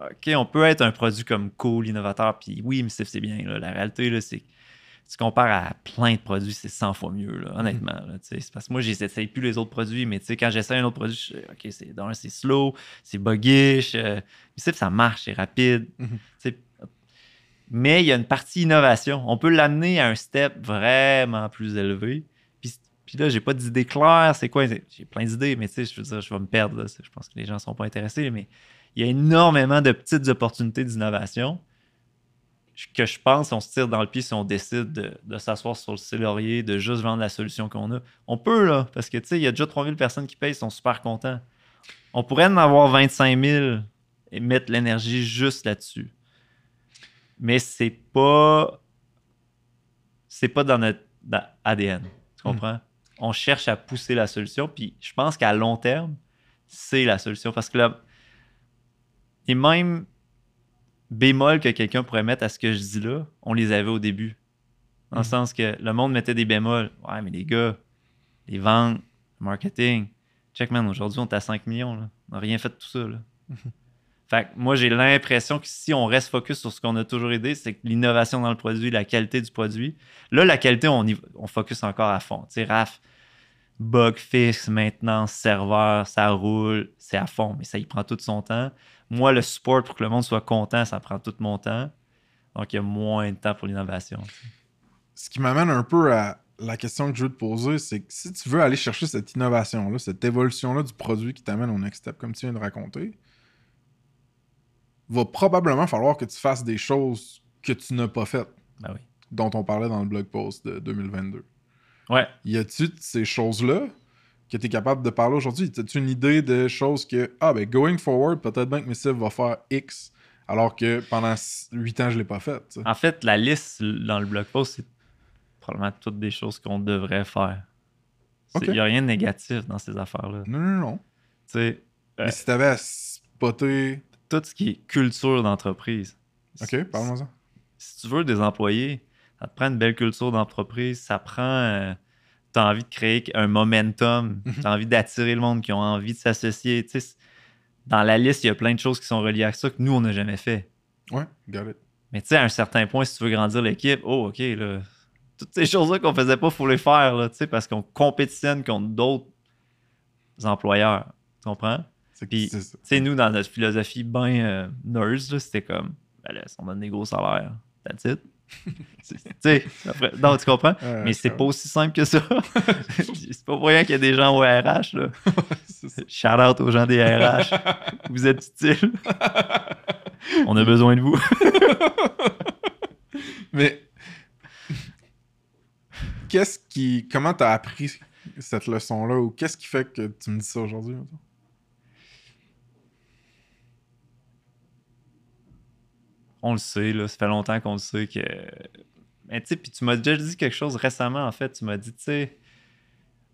OK, on peut être un produit comme cool, innovateur, puis oui, mais c'est c'est bien. là. La réalité, c'est. tu compares à plein de produits, c'est 100 fois mieux, là, honnêtement. là, sais. c'est parce que moi, j'essaye plus les autres produits, mais tu sais, quand j'essaie un autre produit, je OK, c'est, c'est slow, c'est buggish, euh, mais ça marche, c'est rapide. Mhm. sais. Mais il y a une partie innovation. On peut l'amener à un step vraiment plus élevé. Puis, puis là, j'ai pas d'idée claire. C'est quoi? J'ai plein d'idées, mais tu sais, je veux dire, je vais me perdre. là. Je pense que les gens sont pas intéressés, mais il y a énormément de petites opportunités d'innovation que je pense on se tire dans le pied si on décide de, de s'asseoir sur le célorier, de juste vendre la solution qu'on a. On peut, là, parce que, tu sais, il y a déjà 3000 personnes qui payent, ils sont super contents. On pourrait en avoir 25 000 et mettre l'énergie juste là-dessus. Mais c'est pas... C'est pas dans notre dans ADN. Tu comprends? On cherche à pousser la solution, puis je pense qu'à long terme, c'est la solution. Parce que là, et même bémol que quelqu'un pourrait mettre à ce que je dis là, on les avait au début. Dans le Mhm. sens que le monde mettait des bémols. Ouais, mais les gars, les ventes, le marketing. Check, man, aujourd'hui, on est à 5 millions. Là. On n'a rien fait de tout ça. Là. Fait que moi, j'ai l'impression que si on reste focus sur ce qu'on a toujours aidé, c'est que l'innovation dans le produit, la qualité du produit. Là, la qualité, on, y, on focus encore à fond. Tu sais, RAF, bug fixe, maintenance, serveur, ça roule, c'est à fond, mais ça y prend tout son temps. Moi, le support pour que le monde soit content, ça prend tout mon temps. Donc, il y a moins de temps pour l'innovation. Ce qui m'amène un peu à la question que je veux te poser, c'est que si tu veux aller chercher cette innovation-là, cette évolution-là du produit qui t'amène au next step, comme tu viens de raconter, va probablement falloir que tu fasses des choses que tu n'as pas faites, Ben oui. dont on parlait dans le blog post de 2022. Ouais. Y a-tu ces choses-là que tu es capable de parler aujourd'hui? As-tu une idée de choses que, ah ben, going forward, peut-être bien que Missive va faire X, alors que pendant 8 ans, je l'ai pas fait. tu. En fait, la liste dans le blog post, c'est probablement toutes des choses qu'on devrait faire. Il n'y a rien de négatif dans ces affaires-là. Non, non, non. Tu sais, Ouais. Mais si t'avais à spotter. Tout ce qui est culture d'entreprise. Ok, parle-moi ça. si tu veux des employés, ça te prend une belle culture d'entreprise, ça prend. tu as envie de créer un momentum, Mhm. tu as envie d'attirer le monde qui ont envie de s'associer. Dans la liste, il y a plein de choses qui sont reliées à ça que nous, on n'a jamais fait. Ouais, got it. Mais tu sais, à un certain point, si tu veux grandir l'équipe, oh, OK, là, toutes ces choses-là qu'on faisait pas, il faut les faire, là, tu sais, parce qu'on compétitionne contre d'autres employeurs. Tu comprends? Puis. Tu sais, nous, dans notre philosophie bien euh, c'était comme, ben là, si on donne des gros salaires, that's it. Tu sais, après- non, tu comprends? Mais c'est pas aussi simple que ça. c'est pas pour rien qu'il y a des gens au RH, là. Shout out aux gens des RH. Vous êtes utiles. On a besoin de vous. Mais. Qu'est-ce qui. Comment t'as appris cette leçon-là ou qu'est-ce qui fait que tu me dis ça aujourd'hui? On le sait, là. Ça fait longtemps qu'on le sait que. Mais tu sais, puis tu m'as déjà dit quelque chose récemment, en fait. Tu m'as dit, tu sais,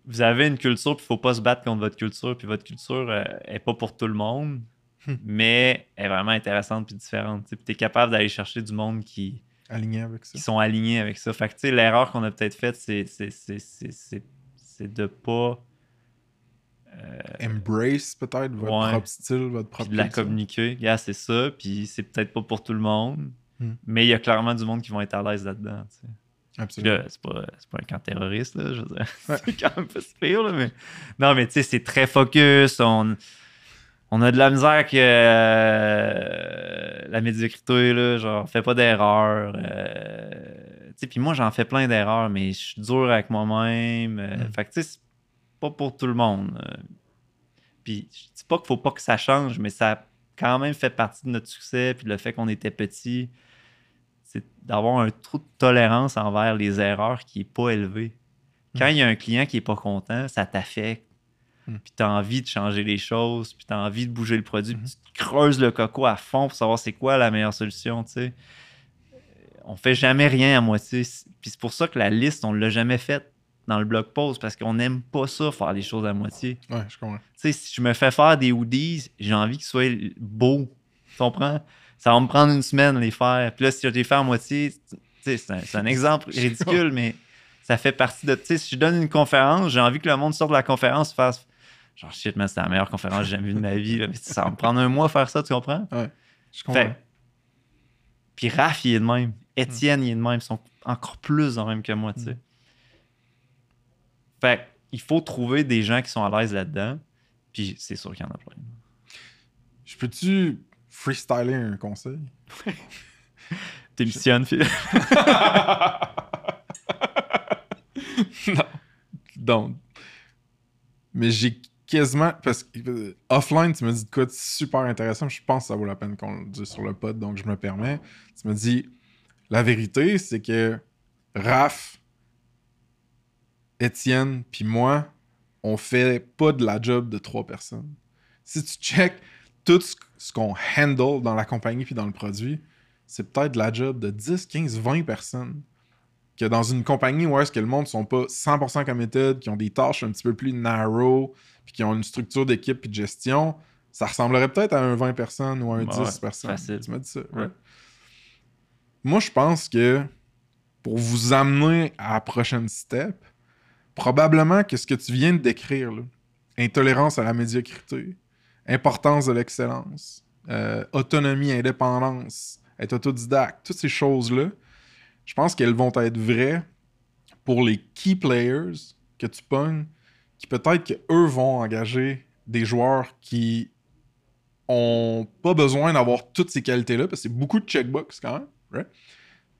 vous avez une culture, puis il faut pas se battre contre votre culture, puis votre culture euh, est pas pour tout le monde, Hmm. mais elle est vraiment intéressante puis différente. Puis tu es capable d'aller chercher du monde qui, Aligné avec ça. qui sont alignés avec ça. Fait que, tu sais, l'erreur qu'on a peut-être faite, c'est de pas. Euh, Embrace peut-être votre Ouais. propre style, votre puis propre de la communiquer. Yeah, c'est ça. Puis c'est peut-être pas pour tout le monde. Hmm. Mais il y a clairement du monde qui vont être à l'aise là-dedans. tu sais. Puis Absolument. là, c'est pas, c'est pas un camp terroriste, là, je veux dire. Ouais. c'est quand même pas pire, là, mais... Non, mais tu sais, c'est très focus. On, on a de la misère que euh, la médiocrité, là, genre, fais pas d'erreurs. euh, Tu sais, puis moi, j'en fais plein d'erreurs, mais je suis dur avec moi-même. euh, Mm. Fait que, tu sais, pas pour tout le monde. euh. Puis, je dis pas qu'il faut pas que ça change, mais ça a quand même fait partie de notre succès, puis le fait qu'on était petit c'est d'avoir un trou de tolérance envers les erreurs qui est pas élevé. Quand il y a un client qui est pas content, ça t'affecte. Mm. Puis tu as envie de changer les choses, puis tu as envie de bouger le produit, puis tu creuses le coco à fond pour savoir c'est quoi la meilleure solution, tu sais. On fait jamais rien à moitié. Puis c'est pour ça que la liste, on l'a jamais faite dans le blog post parce qu'on n'aime pas ça, faire les choses à moitié. Ouais, je comprends. Tu sais, si je me fais faire des hoodies, j'ai envie qu'ils soient beaux. Tu comprends? Ça va me prendre une semaine les faire. Puis là, si je les fais à moitié, tu sais, c'est un, exemple ridicule, mais ça fait partie de. Tu sais, si je donne une conférence, j'ai envie que le monde sorte de la conférence fasse. Genre, shit, man, c'est la meilleure conférence que j'ai jamais vue de ma vie. là. Ça va me prendre un mois à faire ça, tu comprends? Je comprends. Fait. Puis Raph, il est de même. Étienne, il est de même. Ils sont encore plus en même que moi, tu sais. Fait il faut trouver des gens qui sont à l'aise là-dedans. Puis c'est sûr qu'il y en a plein. Je peux-tu freestyler un conseil? T'émissionnes, Phil? non. Donc. Mais j'ai quasiment. Parce que euh, offline, tu me dis de quoi de super intéressant. Je pense que ça vaut la peine qu'on le dise sur le pod, donc je me permets. Tu me dis la vérité, c'est que Raph, Étienne, puis moi, on fait pas de la job de trois personnes. Si tu check tout ce- qu'on handle dans la compagnie puis dans le produit, c'est peut-être de la job de 10, 15, 20 personnes. Que dans une compagnie où est-ce que le monde sont pas 100% committed, qui ont des tâches un petit peu plus narrow, puis qui ont une structure d'équipe puis de gestion, ça ressemblerait peut-être à un 20 personnes ou à un Ouais, 10 personnes. facile. Tu m'as dit ça, Ouais. Moi, je pense que pour vous amener à la prochaine step, probablement que ce que tu viens de décrire, intolérance à la médiocrité, importance de l'excellence, euh, autonomie, indépendance, être autodidacte, toutes ces choses-là, je pense qu'elles vont être vraies pour les key players que tu pognes, qui peut-être qu'eux vont engager des joueurs qui ont pas besoin d'avoir toutes ces qualités-là, parce que c'est beaucoup de checkbox quand même, right?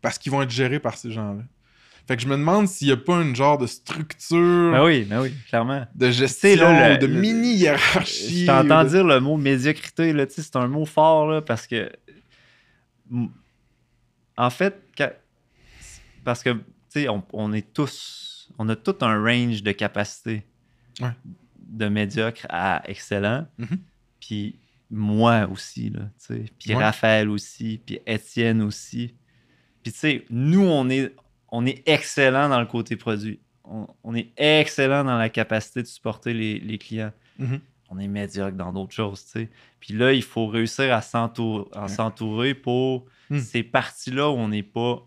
parce qu'ils vont être gérés par ces gens-là. Fait que je me demande s'il n'y a pas une genre de structure Ben oui, ben oui, clairement. de gestion, là, le- de mini-hiérarchie. Je t'entends de- dire le mot médiocrité, là, tu sais, c'est un mot fort, là, parce que. En fait, parce que, tu sais, on, on est tous. On a tout un range de capacités. Ouais. De médiocre à excellent. Mhm. Puis moi aussi, là, tu sais. Puis Ouais. Raphaël aussi. Puis Étienne aussi. Puis, tu sais, nous, on est, on est excellent dans le côté produit. On, on est excellent dans la capacité de supporter les, les clients Mhm. on est médiocre dans d'autres choses, tu sais. Puis là, il faut réussir à s'entourer pour Hmm. ces parties-là où on n'est pas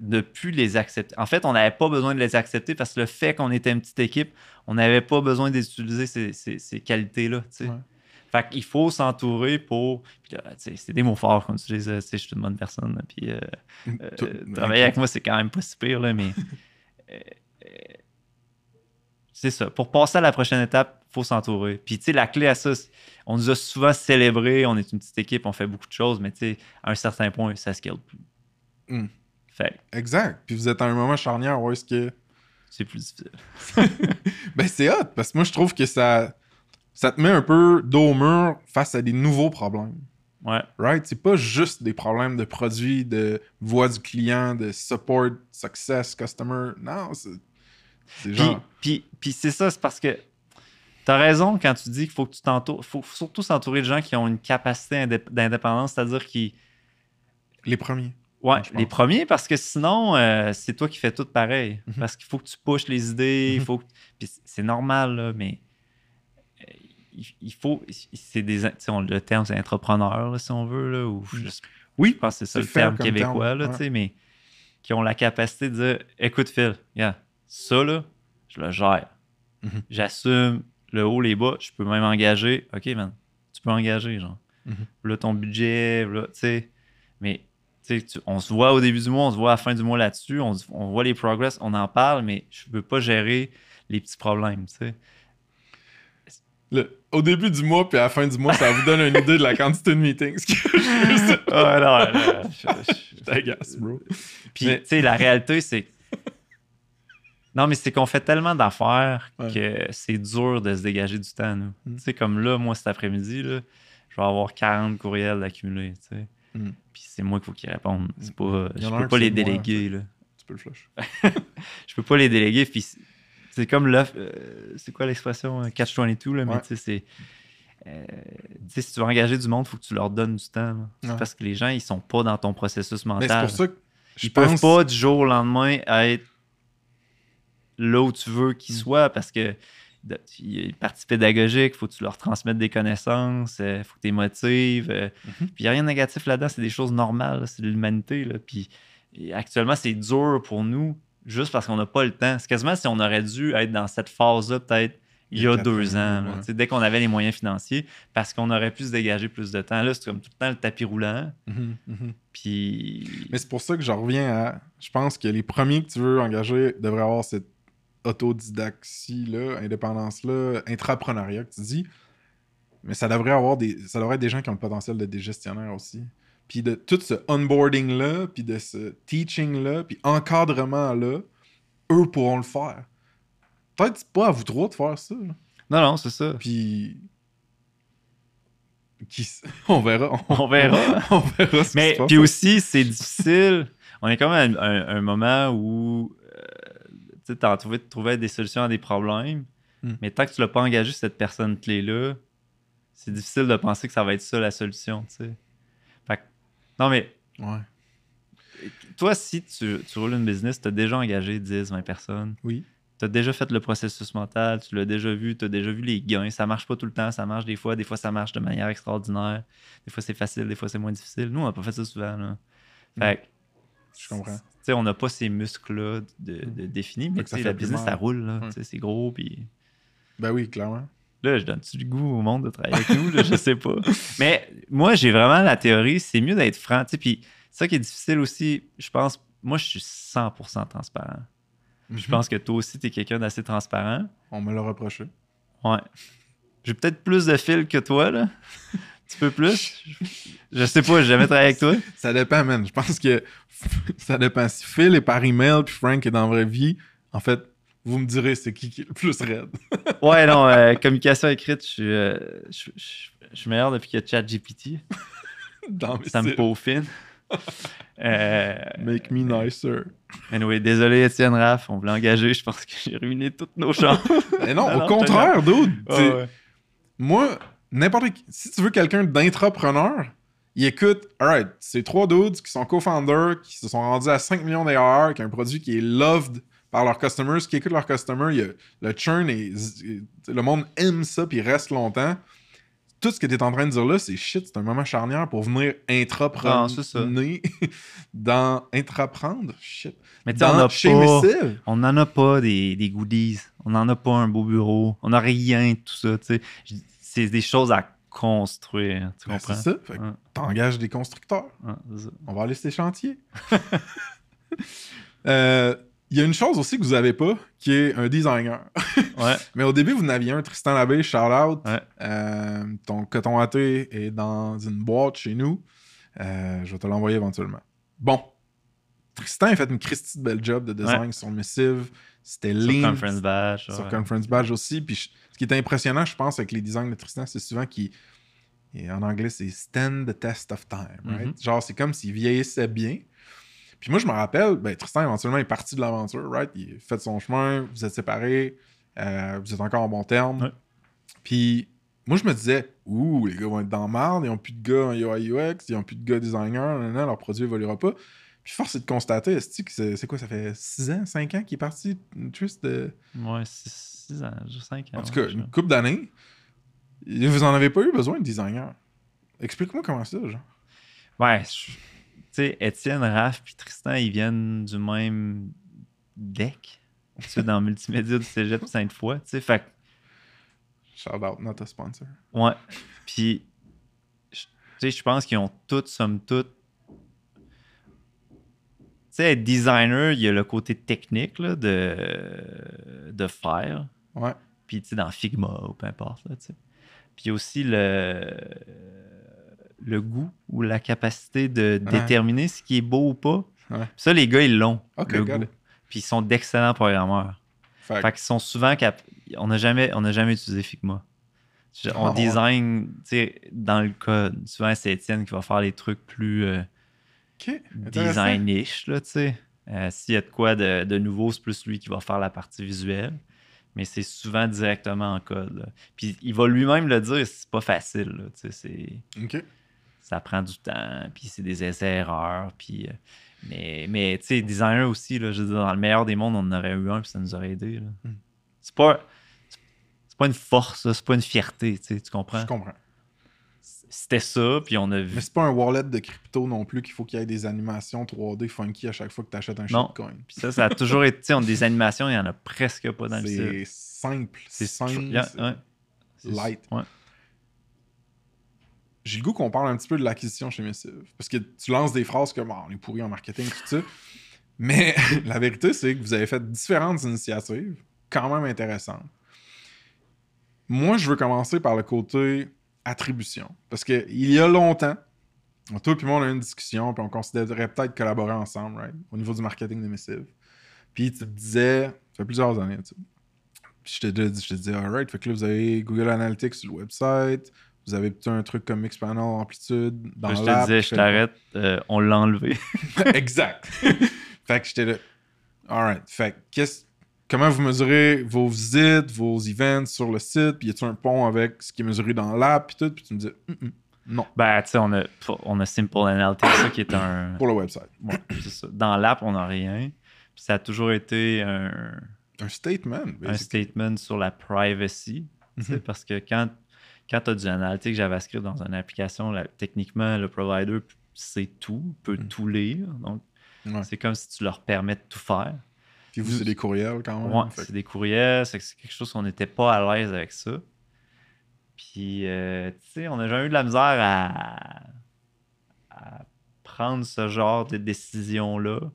de plus les accepter. En fait, on n'avait pas besoin de les accepter parce que le fait qu'on était une petite équipe, on n'avait pas besoin d'utiliser ces, ces- ces qualités-là, tu sais. Ouais. Fait qu'il faut s'entourer pour. C'est des mots forts utilise. Tu sais, je suis une bonne personne. Puis euh, euh, travailler avec moi, c'est quand même pas si pire, là, mais. euh, c'est ça. Pour passer à la prochaine étape, il faut s'entourer. Puis, tu sais, la clé à ça, on nous a souvent célébré, on est une petite équipe, on fait beaucoup de choses, mais tu sais, à un certain point, ça scale plus. Mm. Fait Exact. Puis vous êtes à un moment charnière où est-ce que. c'est plus difficile. Ben, c'est hot, parce que moi, je trouve que ça, ça te met un peu dos au mur face à des nouveaux problèmes. Ouais. Right? C'est pas juste des problèmes de produits, de voix du client, de support, success, customer. Non, c'est. Puis, genre. puis, puis c'est ça, c'est parce que tu as raison quand tu dis qu'il faut que tu t'entoures. Faut surtout s'entourer de gens qui ont une capacité indép- d'indépendance, c'est-à-dire qui. Les premiers. Ouais, les premiers, parce que sinon, euh, c'est toi qui fais tout pareil. Mhm. Parce qu'il faut que tu pushes les idées, il Mhm. faut que- Puis c'est- normal, là, mais il, faut. C'est des. le terme, c'est entrepreneur, là, si on veut, là, ou je, Oui, je pense que c'est ça le terme québécois, terme, là, ouais. tu sais, mais qui ont la capacité de dire écoute, Phil, ça, là, je le gère. Mhm. J'assume le haut, les bas, je peux même engager. Ok, man, tu peux engager, genre. Mhm. Là, ton budget, là, tu sais. Mais, tu on se voit au début du mois, on se voit à la fin du mois là-dessus, on, voit les progress, on en parle, mais je veux pas gérer les petits problèmes, tu sais. Le- au début du mois puis à la fin du mois, ça vous donne une idée de la quantité de meetings. Ah, non, non, je- je- Je t'agace, bro. Puis, Mais- tu sais, la réalité, c'est. Non, mais c'est qu'on fait tellement d'affaires Ouais. que c'est dur de se dégager du temps, nous. Mm. Tu sais, comme là, moi, cet après-midi, là, je vais avoir 40 courriels accumulés, tu sais. Mm. Puis c'est moi qu'il faut qu'ils répondent. C'est pas, y je peux pas que les moi, déléguer, là. Tu peux le flush. Je peux pas les déléguer, puis c'est- comme l'offre. euh, c'est quoi l'expression euh, Catch-22, là, mais Ouais. tu sais, c'est. euh, si tu veux engager du monde, il faut que tu leur donnes du temps. Ouais. parce que les gens, ils sont pas dans ton processus Mais mental. c'est pour ça que je Ils peuvent pense... pas du jour au lendemain être là où tu veux qu'ils Mm. soient parce que de- il y a une partie pédagogique, il faut que tu leur transmettes des connaissances, il faut que tu les motives. euh, Mhm. Puis il n'y a rien de négatif là-dedans, c'est des choses normales, c'est de l'humanité. là. Puis actuellement, c'est dur pour nous juste parce qu'on n'a pas le temps. C'est quasiment si on aurait dû être dans cette phase-là, peut-être il y a deux ans, là. ouais. Dès qu'on avait les moyens financiers, parce qu'on aurait pu se dégager plus de temps. Là, c'est comme tout le temps le tapis roulant. Mhm, mhm. Puis. Mais c'est pour ça que je reviens à. Je pense que les premiers que tu veux engager devraient avoir cette autodidaxie-là, indépendance-là, intrapreneuriat que tu dis. Mais ça devrait avoir des. Ça devrait être des gens qui ont le potentiel de des gestionnaires aussi. Puis de tout ce onboarding-là, puis de ce teaching-là, puis encadrement-là, eux pourront le faire. Peut-être pas à vous trois de faire ça. là. Non, non, c'est ça. Puis. Qui On verra. On verra. On verra ce qui Mais puis aussi, c'est difficile. On est quand même à un, moment où euh, tu sais, t'as trouvé, trouver des solutions à des problèmes. Hmm. Mais tant que tu l'as pas engagé cette personne clé-là, c'est difficile de penser que ça va être ça la solution. tu sais. Non, mais Ouais. toi, si tu, tu roules une business, tu as déjà engagé 10, 20 personnes. Oui. Tu as déjà fait le processus mental, tu l'as déjà vu, tu as déjà vu les gains. Ça marche pas tout le temps, ça marche des fois. Des fois, ça marche de manière extraordinaire. Des fois, c'est facile, des fois, c'est moins difficile. Nous, on n'a pas fait ça souvent. Là. Fait que, Je comprends. tu sais, on n'a pas ces muscles-là de, de définis, mais la business, mal. ça roule. sais, C'est gros. Puis Ben oui, clairement. Là, je donne-tu du goût au monde de travailler avec nous? Là, je sais pas. Mais moi, j'ai vraiment la théorie, c'est mieux d'être franc. tu sais, Puis ça qui est difficile aussi, je pense, moi, je suis 100% transparent. Mhm. Je pense que toi aussi, tu es quelqu'un d'assez transparent. On me l'a reproché. Ouais. J'ai peut-être plus de fil que toi, là. Un petit peu plus. Je sais pas, j'ai jamais travaillé avec toi. Ça dépend, man. Je pense que ça dépend. Si Phil est par email puis Frank est dans la vraie vie, en fait, vous me direz c'est qui qui est le plus raide. Ouais, non, euh, communication écrite, je suis, euh, je, je- je suis meilleur depuis qu'il y a ChatGPT. Ça me peaufine. Euh, Make me nicer. Anyway, désolé, Étienne Raff, on voulait engager. Je pense que j'ai ruiné toutes nos chances. Mais non, au contraire, dude. Ouais. Moi, n'importe qui. Si tu veux quelqu'un d'intrapreneur, il écoute, alright, c'est trois dudes qui sont co-founders, qui se sont rendus à 5 millions d'ARR, qui a un produit qui est loved par leurs customers, qui écoutent leurs customers, y a- le churn et le monde aime ça puis il reste longtemps. Tout ce que tu es en train de dire là, c'est shit, c'est un moment charnière pour venir intraprendre dans intraprendre, shit. Mais tu on chez pas, Missive. on n'en a pas des, des goodies. On n'en a pas un beau bureau. On n'a rien de tout ça. C'est des choses à construire. Tu Ben, comprends? c'est ça. Ouais, t'engages des constructeurs. ouais. On va aller sur ces chantiers. Euh, Il y a une chose aussi que vous avez pas, qui est un designer. Ouais. Mais au début, vous n'aviez un Tristan Labbé, shout out. Ouais. Euh, ton coton à thé est dans une boîte chez nous. Euh, je vais te l'envoyer éventuellement. Bon. Tristan a fait une Christie de belle job de design sur Missive. C'était Sur lean. Conference Badge. sur. Conference Badge aussi. Puis je- ce qui est impressionnant, je pense, avec les designs de Tristan, c'est souvent qu'il. En anglais, c'est stand the test of time. right? Mhm. Genre, c'est comme s'il vieillissait bien. Puis moi, je me rappelle, ben, Tristan, éventuellement, est parti de l'aventure, right? Il a fait son chemin, vous êtes séparés, euh, vous êtes encore en bon terme. Ouais. Puis moi, je me disais, ouh, les gars vont être dans marde, ils n'ont plus de gars en UI UX, ils n'ont plus de gars designers, nanana, leur produit évoluera pas. Puis force est de constater, est-ce que c'est quoi, ça fait 6 ans, 5 ans qu'il est parti, Trist, de... Ouais, 6 ans, 5 ans. En tout cas, je- une couple d'années, vous en avez pas eu besoin de designer. Explique-moi comment ça, genre. Ouais, je- tu sais, Étienne, Raph puis Tristan, ils viennent du même deck. Tu sais, dans Multimédia du Cégep Sainte-Foy, tu sais, fait Shout out, not a sponsor. Ouais. Puis, tu sais, je pense qu'ils ont toutes, somme toute. Tu sais, être designer, il y a le côté technique là, de, de faire. Ouais. Puis, tu sais, dans Figma ou peu importe. Là, tu sais. Puis aussi le, le goût ou la capacité de Ouais. déterminer ce qui est beau ou pas. Ouais. Ça, les gars, ils l'ont. Ok, le goût. it. Puis ils sont d'excellents programmeurs. Fait, Fait qu'ils sont souvent cap... On n'a jamais, on n'a jamais utilisé Figma. On Ah, design tu sais, dans le code. Souvent, c'est Étienne qui va faire les trucs plus euh, ok, intéressant. design-ish, là, tu sais. Euh, S'il y a de quoi de, de nouveau, c'est plus lui qui va faire la partie visuelle. Mais c'est souvent directement en code. là. Puis il va lui-même le dire, c'est pas facile. là, tu sais, c'est Ok. Ça prend du temps, puis c'est des essais-erreurs, puis... euh, mais, mais tu sais, designer aussi, là, je veux dire, dans le meilleur des mondes, on en aurait eu un, puis ça nous aurait aidé. là. Mm. C'est pas... C'est pas une force, c'est pas une fierté, tu comprends? Je comprends. c'était ça, puis on a vu. Mais c'est pas un wallet de crypto non plus qu'il faut qu'il y ait des animations 3D funky à chaque fois que tu achètes un Non. shitcoin. Puis ça, ça a toujours été. tu sais, on a des animations, il y en a presque pas dans le site. C'est simple. C'est simple. yeah, ouais. C'est- light. Ouais. J'ai le goût qu'on parle un petit peu de l'acquisition chez Missive. Parce que tu lances des phrases comme Ah, on est pourri en marketing, tout ça. Mais la vérité, c'est que vous avez fait différentes initiatives quand même intéressantes. Moi, je veux commencer par le côté attribution. Parce que il y a longtemps, toi et moi, on a eu une discussion, puis on considérait peut-être collaborer ensemble, right? Au niveau du marketing de Missive. Puis tu te disais, ça fait plusieurs années, tu sais. Puis je te, dis- je te disais, alright, fait que là, vous avez Google Analytics sur le website, vous avez peut-être un truc comme Mixpanel Amplitude dans je te disais, je t'arrête, euh, on l'a enlevé. exact. fait que j'étais là. Alright. Fait que qu'est-ce- comment vous mesurez vos visites, vos events sur le site, puis y a-tu un pont avec ce qui est mesuré dans l'app, puis tout, puis tu me dis, Hum, hum, non, Ben, tu sais, on a, on a Simple Analytics, ça, qui est un. pour le website. Ouais, ça. Dans l'app, on n'a rien. Puis ça a toujours été un, Un statement, un basically. statement sur la privacy. sais, Mhm. Parce que quand, quand tu as du analytics JavaScript dans une application, là, techniquement, le provider sait tout, peut Mhm. tout lire. Donc, Ouais. c'est comme si tu leur permets de tout faire. Puis vous, c'est des courriels quand même. Ouais, c'est des courriels, c'est quelque chose qu'on n'était pas à l'aise avec ça. Puis, euh, tu sais, on a jamais eu de la misère à, à prendre ce genre de décision-là. Tu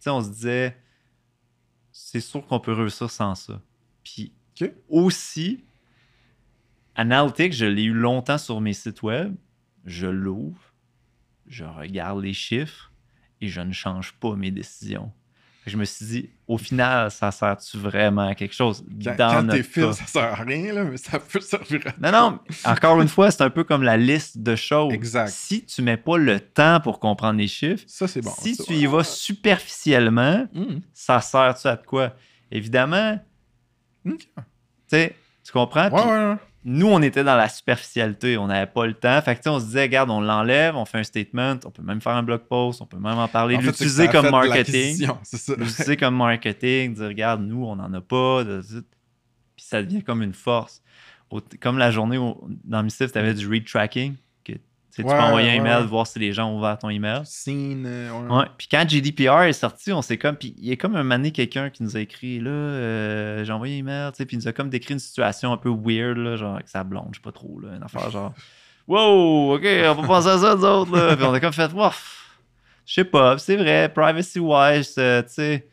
sais, on se disait, c'est sûr qu'on peut réussir sans ça. Puis, aussi, Analytics, je l'ai eu longtemps sur mes sites web. Je l'ouvre, je regarde les chiffres et je ne change pas mes décisions. Je me suis dit, au final, ça sert-tu vraiment à quelque chose? Quand, dans quand notre t'es fil, cas? ça sert à rien, là, mais ça peut servir à Non, non, encore une fois, c'est un peu comme la liste de choses. Exact. Si tu mets pas le temps pour comprendre les chiffres, Ça, c'est bon. si ça. tu y vas superficiellement, Hum, ça sert-tu à de quoi? Évidemment, tu comprends? Ouais, ouais, ouais. Nous, on était dans la superficialité. On n'avait pas le temps. Fait que, tu sais, on se disait, regarde, on l'enlève, on fait un statement, on peut même faire un blog post, on peut même en parler, l'utiliser comme marketing. L'utiliser comme marketing, dire, regarde, nous, on n'en a pas. Puis ça devient comme une force. Comme la journée où, dans Missive, tu avais du read tracking. Tu sais, tu peux envoyer un email, ouais. voir si les gens ont ouvert ton email. Scene, euh, ouais. Ouais. Puis quand GDPR est sorti, on s'est comme. Puis il y a comme un mané quelqu'un qui nous a écrit là, euh, j'ai envoyé un email, tu sais, puis il nous a comme décrit une situation un peu weird, là, genre avec sa blonde, je sais pas trop, là, une affaire genre. Wow, ok, on va penser à ça, nous autres, là. Puis on a comme fait, ouf, je sais pas, c'est vrai, privacy-wise, euh, tu sais.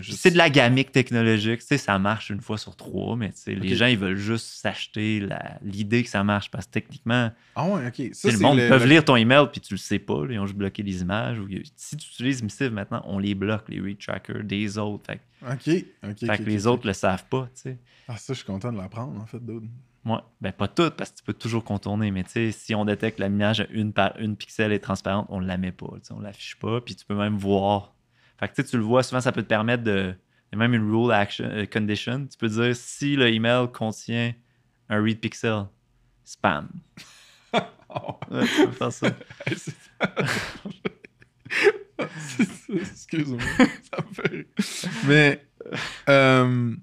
Juste- C'est de la gamique technologique, tu sais, ça marche une fois sur trois, mais tu sais, les gens, ils veulent juste s'acheter la- l'idée que ça marche parce que techniquement, Ah ouais, ok. Ça, le monde le- peut lire ton email puis tu le sais pas. là, ils ont juste bloqué les images. Ou, si tu utilises Missive maintenant, on les bloque, les read trackers des autres. Fait, Ok, ok. fait que les autres le savent pas. tu sais. Ah, ça, je suis content de l'apprendre, en fait, dude. Moi, ben pas toutes parce que tu peux toujours contourner. Mais tu sais, si on détecte la l'image à une par une pixel est transparente, on la met pas. tu sais, On l'affiche pas. Puis tu peux même voir. Fait que tu le vois, souvent ça peut te permettre de. Il y a même une rule action euh, condition. Tu peux dire si le email contient un read pixel, spam. Oh, Ouais, tu peux faire ça. Excuse-moi, ça me fait. Mais, euh...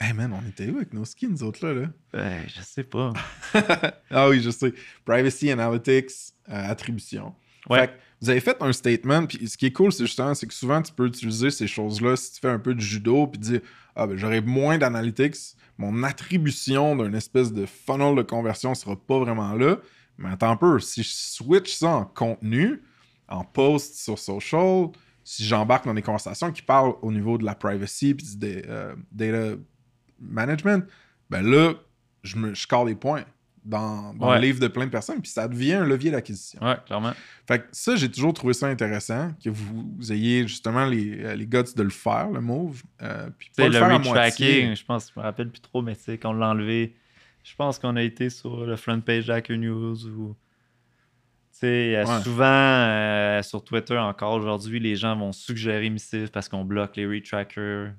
hey man, on était où avec nos skins, nous autres, là? là? Ouais, je sais pas. ah oui, je sais. Privacy Analytics, euh, attribution. Ouais. Vous avez fait un statement, puis ce qui est cool, c'est justement, c'est que souvent, tu peux utiliser ces choses-là si tu fais un peu de judo, puis dire, ah ben, j'aurai moins d'analytics, mon attribution d'un espèce de funnel de conversion sera pas vraiment là. Mais attends un peu, si je switch ça en contenu, en post sur social, si j'embarque dans des conversations qui parlent au niveau de la privacy puis du euh, data management, ben là, je me je score des points dans, dans Ouais. le livre de plein de personnes, puis ça devient un levier d'acquisition. Ouais, clairement. Fait que ça, j'ai toujours trouvé ça intéressant, que vous, ayez justement les, euh, les guts de le faire, le move. euh, puis pas le, le faire à moitié. je pense, je me rappelle plus trop, mais tu sais, qu'on l'a enlevé, je pense qu'on a été sur le front page d'Hacker News ou. Tu sais, euh, Ouais. souvent euh, sur Twitter encore aujourd'hui, les gens vont suggérer Missive parce qu'on bloque les read trackers.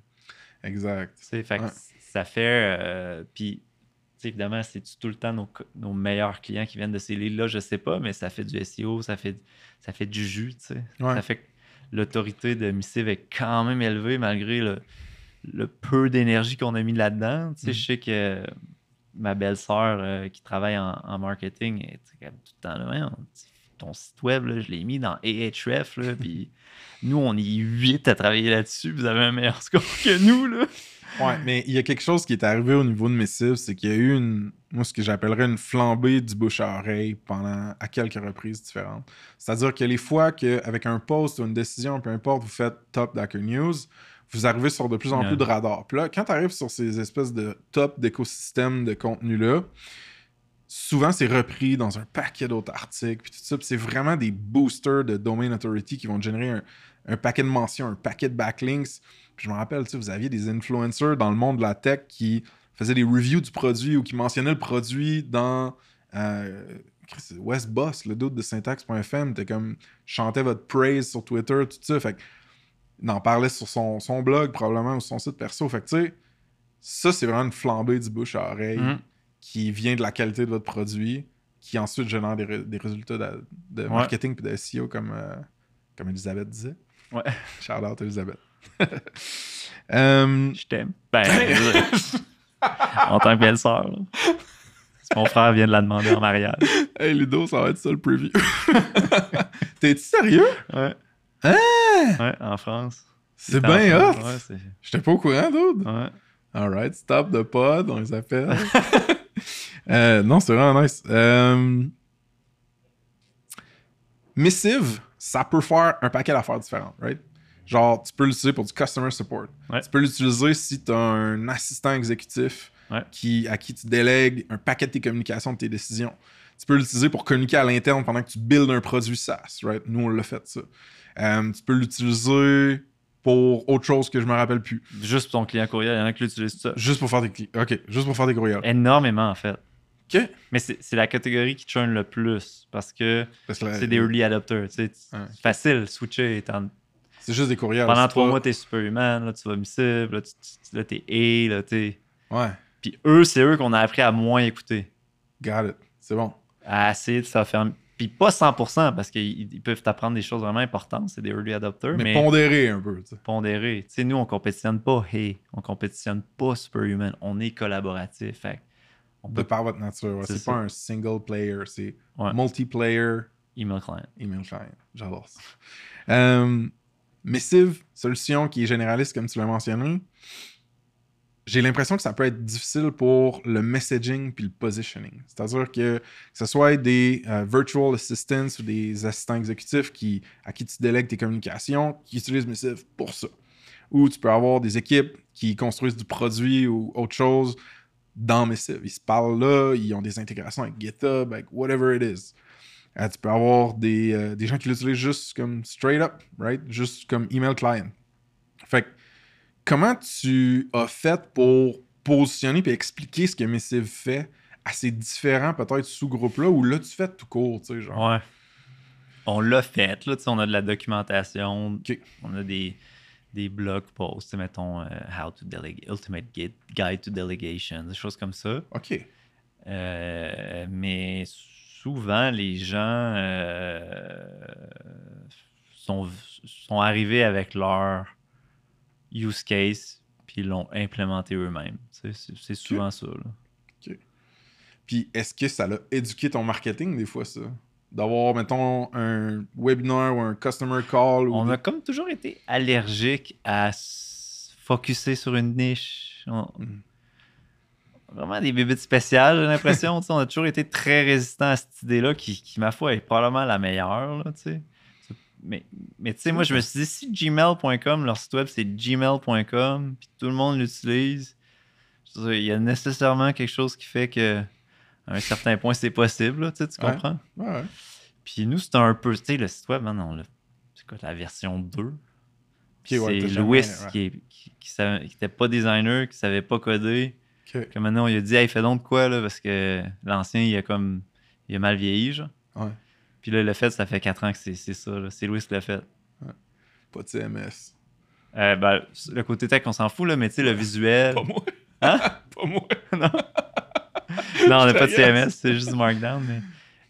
Exact. Tu sais, fait que Ouais. ça fait. euh, puis, évidemment, c'est tout le temps nos, meilleurs clients qui viennent de ces livres-là, je sais pas, mais ça fait du SEO, ça fait, ça fait du jus, tu sais. Ouais. Ça fait que l'autorité de Missive est quand même élevée malgré le, le peu d'énergie qu'on a mis là-dedans. Tu sais, Mhm. je sais que ma belle-sœur euh, qui travaille en, en marketing, comme tout le temps là, Ouais, on- ton site web, là, je l'ai mis dans Ahref, puis nous, on est huit à travailler là-dessus, vous avez un meilleur score que nous, là. Ouais, mais il y a quelque chose qui est arrivé au niveau de Missive, c'est qu'il y a eu une, moi, ce que j'appellerais une flambée du bouche à oreille pendant, à quelques reprises différentes. C'est-à-dire que les fois qu'avec un post ou une décision, peu importe, vous faites top d'Hacker News, vous arrivez sur de plus en plus de radars. Puis là, quand tu arrives sur ces espèces de top d'écosystèmes de contenu-là, souvent c'est repris dans un paquet d'autres articles, puis tout ça, c'est vraiment des boosters de domain authority qui vont générer un, un paquet de mentions, un paquet de backlinks. Puis je me rappelle, tu sais, vous aviez des influencers dans le monde de la tech qui faisaient des reviews du produit ou qui mentionnaient le produit dans euh, West Boss, le doute de syntax.fm, t'es comme chantait votre praise sur Twitter, tout ça. Fait il en parlait sur son, son blog, probablement, ou son site perso. Fait que, tu sais, ça, c'est vraiment une flambée du bouche à oreille Mhm. qui vient de la qualité de votre produit, qui ensuite génère des, des résultats de, marketing et de SEO, comme, euh, comme Elisabeth disait. Ouais. Shout out Elisabeth. Euh, Je t'aime. Ben, en tant que belle-sœur. Si mon frère vient de la demander en mariage. hey Ludo, ça va être ça le preview. T'es sérieux? Ouais. Hein? Ouais, en France. C'est en bien hot! Ouais. J'étais pas au courant, dude. Ouais. Alright, stop the pod, on les appelle. Euh, non, c'est vraiment nice. Euh, Missive, ça peut faire un paquet d'affaires différentes, right? Genre, tu peux l'utiliser pour du customer support. Ouais. Tu peux l'utiliser si tu as un assistant exécutif Ouais. qui, à qui tu délègues un paquet de tes communications, de tes décisions. Tu peux l'utiliser pour communiquer à l'interne pendant que tu builds un produit SaaS, right? Nous, on l'a fait, ça. Euh, tu peux l'utiliser pour autre chose que je me rappelle plus. Juste pour ton client courriel, il y en a qui l'utilisent ça. Juste pour faire des cli- OK, juste pour faire des courriels. Énormément, en fait. Mais c'est, la catégorie qui churn le plus parce que c'est des early adopters. Ouais. C'est facile, switcher. C'est juste des courriels. Pendant trois pas- mois, t'es superhuman, là, tu vas missive, là, tu, tu- là, t'es A, là, t'es... Ouais, Puis eux, c'est eux qu'on a appris à moins écouter. got it. C'est bon. à essayer de se faire. Puis pas 100%, parce qu'ils ils peuvent t'apprendre des choses vraiment importantes, c'est des early adopters, Mais, mais, pondérer un peu, tu sais. pondérés. Tu sais, nous, on compétitionne pas Hey, on compétitionne pas Superhuman, on est collaboratif. Fait on De peut par votre nature. ouais. C'est pas ça. un single player, c'est Ouais. multiplayer email client. email client. J'adore ça. Missive, solution qui est généraliste, comme tu l'as mentionné. J'ai l'impression que ça peut être difficile pour le messaging puis le positioning. C'est-à-dire que que ce soit des euh, virtual assistants ou des assistants exécutifs qui, à qui tu délègues tes communications, qui utilisent Missive pour ça. Ou tu peux avoir des équipes qui construisent du produit ou autre chose dans Missive. Ils se parlent là, ils ont des intégrations avec GitHub, avec whatever it is. Euh, tu peux avoir des, euh, des gens qui l'utilisent juste comme straight up, right? Juste comme email client. Fait que, comment tu as fait pour positionner et expliquer ce que Missive fait à ces différents, peut-être, sous-groupes-là, ou là, tu fais tout court, tu sais, genre? Ouais. On l'a fait, là, tu sais, on a de la documentation, on a des, des blog posts, mettons euh, How to Delegate, Ultimate Guide, Guide to Delegation, des choses comme ça. OK. Mais souvent, les gens euh, sont, sont arrivés avec leur use case, puis l'ont implémenté eux-mêmes. C'est souvent ça. là. Puis, est-ce que ça l'a éduqué ton marketing, des fois, ça? D'avoir, mettons, un webinaire ou un customer call. Ou On des- a comme toujours été allergique à se focuser sur une niche. On- Mhm. Vraiment des bébites spéciales, j'ai l'impression. on a toujours été très résistant à cette idée-là, qui, qui, ma foi, est probablement la meilleure. là. Mais, mais tu sais, moi, je me suis dit, si gmail.com, leur site web, c'est gmail.com, puis tout le monde l'utilise, il y a nécessairement quelque chose qui fait que à un certain point, c'est possible, là, tu comprends? Ouais, ouais. Puis nous, c'était un peu, tu sais, le site web, on l'a- c'est quoi, la version 2? Puis c'est jamais- Louis ouais. qui, est- qui, qui savait- qui était pas designer, qui savait pas coder. OK. Que maintenant, on lui a dit, hey, fais donc de quoi, là, parce que l'ancien, il a comme, il a mal vieilli, genre. Ouais. Puis là, l'a fait, ça fait 4 ans que c'est ça. C'est Louis qui l'a fait. Pas de CMS. Euh, ben, le côté tech, on s'en fout, là, mais tu sais, le visuel. Pas moi. Hein? Pas moi. non, non, on n'a pas de CMS, c'est juste du Markdown, mais.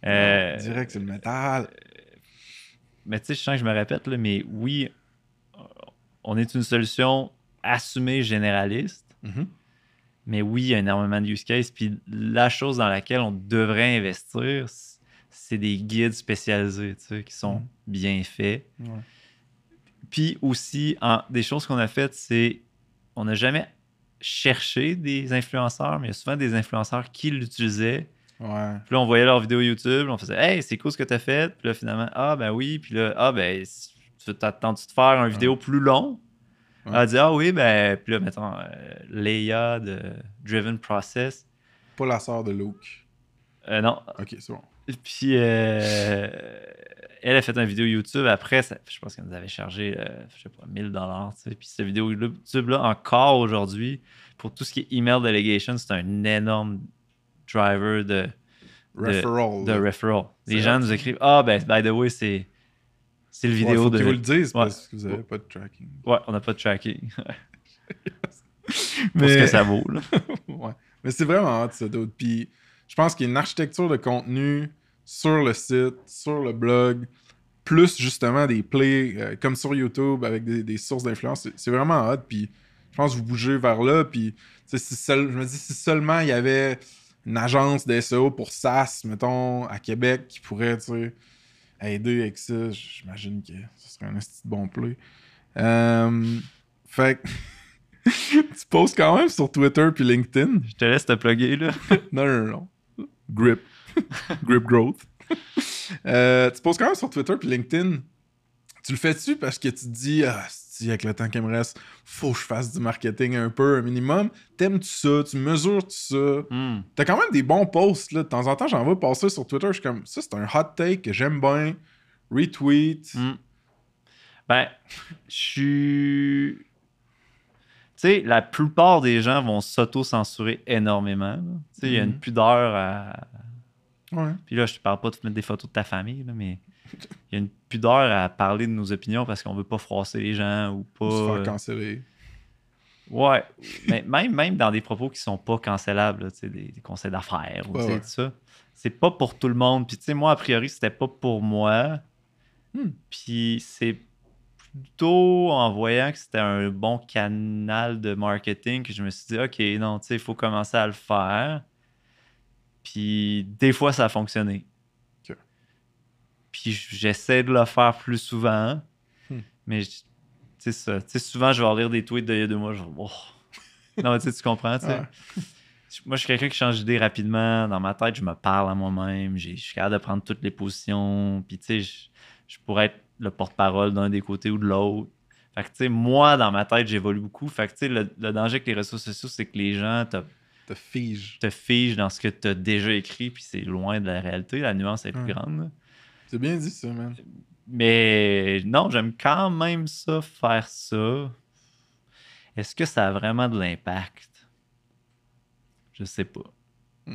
euh, Direct, c'est le métal. Mais tu sais, je sens que je me répète, là, mais oui, on est une solution assumée généraliste, Mhm. Mais oui, il y a énormément de use cases. Puis la chose dans laquelle on devrait investir, c'est des guides spécialisés tu sais, qui sont Mhm. bien faits. Ouais. Puis aussi, en- des choses qu'on a faites, c'est on n'a jamais cherché des influenceurs, mais il y a souvent des influenceurs qui l'utilisaient. Ouais. Puis là, on voyait leurs vidéos YouTube, on faisait Hey, c'est cool ce que tu as fait. Puis là, finalement, ah, ben oui. Puis là, ah, ben, tu t'attends-tu de faire une vidéo plus long? Elle a dit, ah oui, ben, puis là, mettons, euh, Leia de Driven Process. Pas la sœur de Luke. Euh, non. Ok, c'est bon. Puis euh, elle a fait une vidéo YouTube. Après, ça- je pense qu'elle nous avait chargé, euh, je sais pas, 1000 dollars. Puis cette vidéo YouTube-là, encore aujourd'hui, pour tout ce qui est email delegation, c'est un énorme driver de, Referral. de là. referral. Les gens nous écrivent Ah, ben, by the way, c'est c'est le Ouais, vidéo faut de. qu'ils vous le disent parce que vous avez pas de tracking. Ouais, on n'a pas de tracking. Pour Mais- ce que ça vaut. Là. ouais. Mais c'est vraiment hot, ça, d'autres. Puis je pense qu'il y a une architecture de contenu sur le site, sur le blog, plus justement des plays euh, comme sur YouTube avec des, des sources d'influence. C'est- vraiment hot. Puis je pense que vous bougez vers là. Puis si seul- je me dis, si seulement il y avait une agence de SEO pour SaaS, mettons, à Québec, qui pourrait, tu sais, aider avec ça, j'imagine que ce serait un de bon play. Euh, fait que tu postes quand même sur Twitter puis LinkedIn. Je te laisse te plugger. Là. Non, non, non. Grip. Grip growth. Euh, tu poses quand même sur Twitter puis LinkedIn. Tu le fais-tu parce que tu te dis, ah, si, avec le temps qui me reste, faut que je fasse du marketing un peu, un minimum. T'aimes-tu ça? Tu mesures-tu ça? Hmm. T'as quand même des bons posts, là. De temps en temps, j'en vois passer sur Twitter. Je suis comme, ça, c'est un hot take que j'aime bien. Retweet. Hmm. Ben, je suis. Tu sais, la plupart des gens vont s'auto-censurer énormément. Tu sais, il y a une Mhm. pudeur à. Ouais. Puis là, je te parle pas de mettre des photos de ta famille, là, mais il y a une pudeur à parler de nos opinions parce qu'on veut pas froisser les gens ou pas. Se faire euh, canceller. Ouais, mais même, même dans des propos qui sont pas cancellables, là, des, des conseils d'affaires ou ouais. tout ça. C'est pas pour tout le monde. Puis tu sais, moi, a priori, c'était pas pour moi. Hmm. Puis c'est plutôt en voyant que c'était un bon canal de marketing que je me suis dit, OK, non, tu sais, il faut commencer à le faire. Puis des fois, ça a fonctionné. Puis j'essaie de le faire plus souvent. Hmm. Mais tu sais, souvent, je vais relire des tweets d'il y a deux mois. Je vais, oh. Non, mais tu sais, tu comprends, tu sais. Ouais. Moi, je suis quelqu'un qui change d'idée rapidement. Dans ma tête, je me parle à moi-même. J'ai- Je suis capable de prendre toutes les positions. Puis, tu sais, je, je pourrais être le porte-parole d'un des côtés ou de l'autre. Fait que, tu sais, moi, dans ma tête, j'évolue beaucoup. Fait que, tu sais, le, le danger avec les réseaux sociaux, c'est que les gens te, Te fige. te figent dans ce que tu as déjà écrit, puis c'est loin de la réalité. La nuance est plus grande. C'est bien dit, ça, man. Mais non, j'aime quand même ça, faire ça. Est-ce que ça a vraiment de l'impact? Je sais pas. Je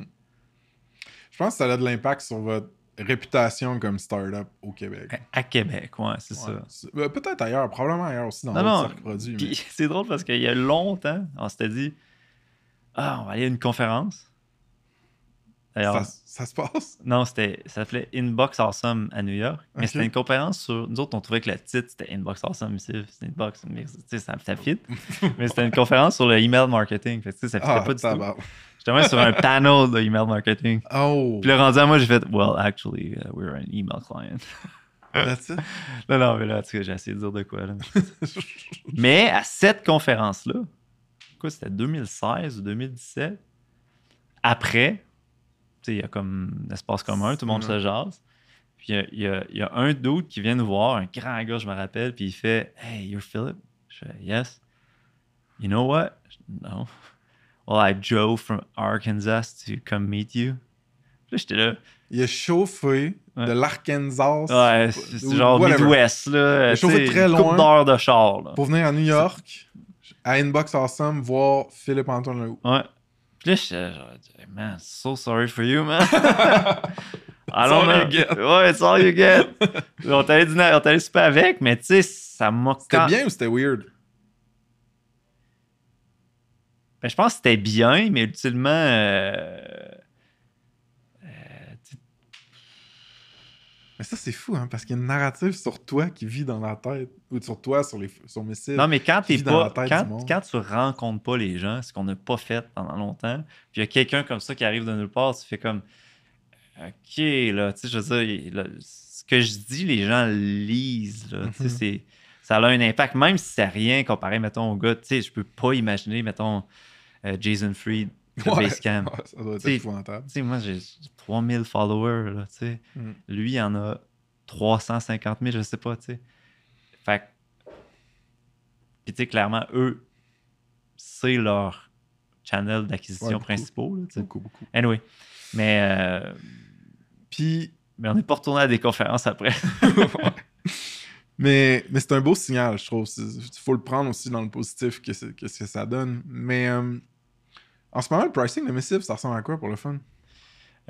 pense que ça a de l'impact sur votre réputation comme startup au Québec. À Québec, ouais, c'est Ouais. ça. Ben, Peut-être ailleurs, probablement ailleurs aussi dans Non, non, produits. Mais- c'est drôle parce qu'il y a longtemps, on s'était dit Ah, on va aller à une conférence. Ça, ça se passe? non, c'était, ça s'appelait Inbox Awesome à New York. Mais c'était une conférence sur. Nous autres, on trouvait que le titre c'était Inbox Awesome ici. C'est Inbox, mais tu sais, ça, ça fit. mais c'était une conférence sur le email marketing. Fait que, tu sais, ça fitait Ah, pas du tout. J'étais même sur un panel de email marketing. Oh, Puis le rendu à moi, j'ai fait Well, actually, uh, we're an email client. that's it? non, non, mais là, en tout cas, j'ai essayé de dire de quoi. Là. mais à cette conférence-là, quoi, c'était 2016 ou 2017, après, tu sais, il y a comme un espace commun, tout le monde se jase. Puis il y y, y a un dude qui vient nous voir, un grand gars, je me rappelle, puis il fait Hey, you're Philip? Je fais Yes. You know what? No. Well, I drove from Arkansas to come meet you. Puis là, j'étais là. Il a chauffé Ouais. de l'Arkansas Ouais, c'est genre whatever, Midwest, là. Il a chauffé très loin. d'heures de char, là. pour venir à New York, à Inbox Awesome, voir Philippe-Antoine Lehoux. Ouais. Puis là, j'étais genre, man, so sorry for you, man. I It's don't all know. you get. Ouais, it's all you get. on t'allait dîner, on t'allait souper avec, mais tu sais, ça m'a C'était bien ou c'était weird? Ben, je pense que c'était bien, mais ultimement. euh, euh, tu- Mais ça, c'est fou, hein, parce qu'il y a une narrative sur toi qui vit dans la tête, ou sur toi, sur, les, sur Missile. Non, mais quand, la pas, quand, tu rencontres pas les gens, ce qu'on n'a pas fait pendant longtemps, puis il y a quelqu'un comme ça qui arrive de nulle part, tu fais comme OK, là, tu sais, je veux dire, là, ce que je dis, les gens lisent, là, tu sais, Mhm. c'est- ça a un impact, même si c'est rien comparé, mettons, au gars, tu sais, je peux pas imaginer, mettons, euh, Jason Fried Ouais. Basecamp. Ouais, ça doit être T'sais, épouvantable. Tu sais, moi, j'ai 3000 followers, là, tu sais. Mm. Lui, il en a 350 000, je sais pas, tu sais. Fait Puis, tu sais, clairement, eux, c'est leur channel d'acquisition Ouais, principaux, là, tu sais. Beaucoup, beaucoup. Anyway. Mais, euh, Puis, mais on n'est pas retourné à des conférences après. mais, mais c'est un beau signal, je trouve. Il faut le prendre aussi dans le positif que, c'est- que, que ça donne. Mais euh, en ce moment, le pricing de Missive, ça ressemble à quoi pour le fun?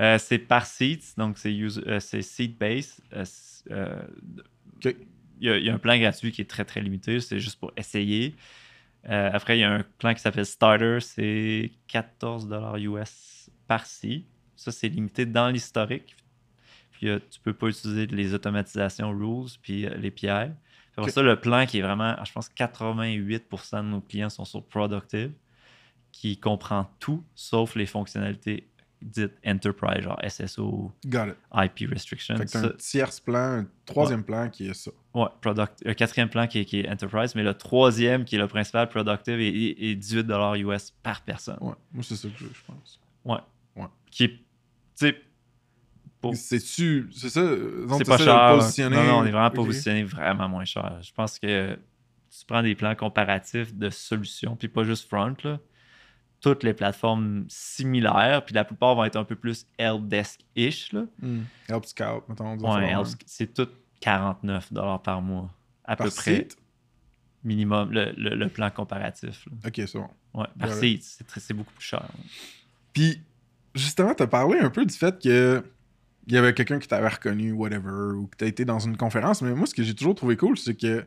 Euh, c'est par seats, donc c'est euh, c'est seat base. Euh, euh, il y, a, il y a un plan gratuit qui est très très limité, c'est juste pour essayer. Après, il y a un plan qui s'appelle Starter, c'est 14 US par seat. Ça, c'est limité dans l'historique. Puis tu peux pas utiliser les automatisations rules puis les PI. Pour Ok. ça, le plan qui est vraiment, je pense, 88% de nos clients sont sur Productive, qui comprend tout sauf les fonctionnalités dites Enterprise, genre SSO, Got it. IP Restriction. Fait que t'as un tierce plan, un troisième plan qui est ça. Ouais, product, un quatrième plan qui est, qui est Enterprise, mais le troisième qui est le principal, Productive, est, est- est 18 US par personne. Ouais, moi, c'est ça que je, je pense. Ouais. Ouais. Qui est, tu sais, pour- C'est-tu. C'est ça? c'est pas cher. positionner- Non, non, on est vraiment Ok. positionné vraiment moins cher. Je pense que tu prends des plans comparatifs de solutions, puis pas juste front, là. Toutes les plateformes similaires, puis la plupart vont être un peu plus helpdesk-ish, là. Hmm. Help Scout, mettons. Ouais, c'est tout 49 par mois, à Par peu près minimum, le, le- le plan comparatif. là. Ok, c'est bon. Ouais, par site, c'est beaucoup plus cher. Puis, justement, t'as parlé un peu du fait que il y avait quelqu'un qui t'avait reconnu, whatever, ou que t'as été dans une conférence. Mais moi, ce que j'ai toujours trouvé cool, c'est que,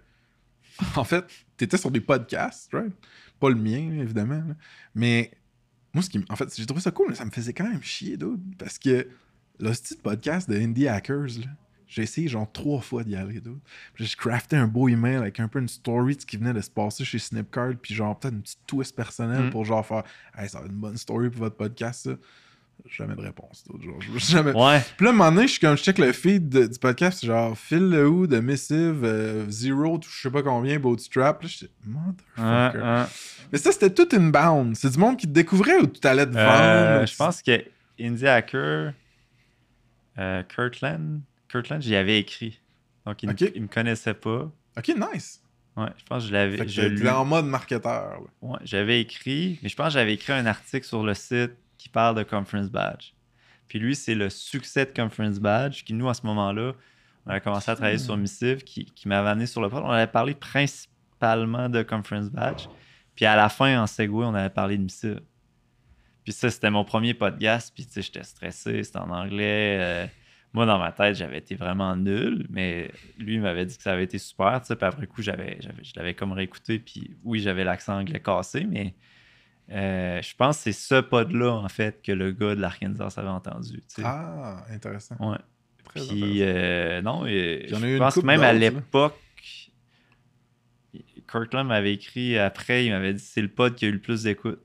en fait, t'étais sur des podcasts, right? Pas le mien, évidemment. là. Mais moi, ce qui, en fait, j'ai trouvé ça cool, mais ça me faisait quand même chier, dude. Parce que le style de podcast de Indie Hackers, là, j'ai essayé genre trois fois d'y aller, dude. Puis j'ai crafté un beau email avec un peu une story de ce qui venait de se passer chez Snipcard, puis genre peut-être une petite twist personnelle Mm. pour genre faire Hey, ça va être une bonne story pour votre podcast, ça. Jamais de réponse, je- jamais. Ouais, Puis là, à un moment donné, je suis comme, je check le feed de- du podcast, c'est genre Phil Lehoux de Missive, euh, Zero, tout- je sais pas combien, Bootstrap. Là, j'étais, motherfucker. ouais, ouais. Mais ça, c'était toute une bound. C'est du monde qui te découvrait ou tu allais te vendre? Euh, je pense que Indie Hacker, euh, Kirtland, Kirtland, j'y avais écrit. Donc, il, Ok. me, il me connaissait pas. Ok, nice. Ouais, je pense que je l'avais. Je lui- en mode marketeur. là. ouais, j'avais écrit, mais je pense que j'avais écrit un article sur le site qui parle de Conference Badge. Puis lui, c'est le succès de Conference Badge qui, nous, à ce moment-là, on avait commencé à travailler Hmm. sur Missive qui, qui m'avait amené sur le pod. On avait parlé principalement de Conference Badge. Puis à la fin, en Segway, on avait parlé de Missive. Puis ça, c'était mon premier podcast. Puis tu sais, j'étais stressé, c'était en anglais. euh, moi, dans ma tête, j'avais été vraiment nul. Mais lui, il m'avait dit que ça avait été super. tu sais. Puis après coup, j'avais, j'avais- je l'avais comme réécouté. Puis oui, j'avais l'accent anglais cassé. Mais euh, je pense que c'est ce pod-là, en fait, que le gars de l'Arkansas avait entendu. tu sais. Ah, intéressant. Ouais. Très Puis, intéressant. euh, non, je pense que même à l'époque, Kirkland m'avait écrit après, il m'avait dit c'est le pod qui a eu le plus d'écoute.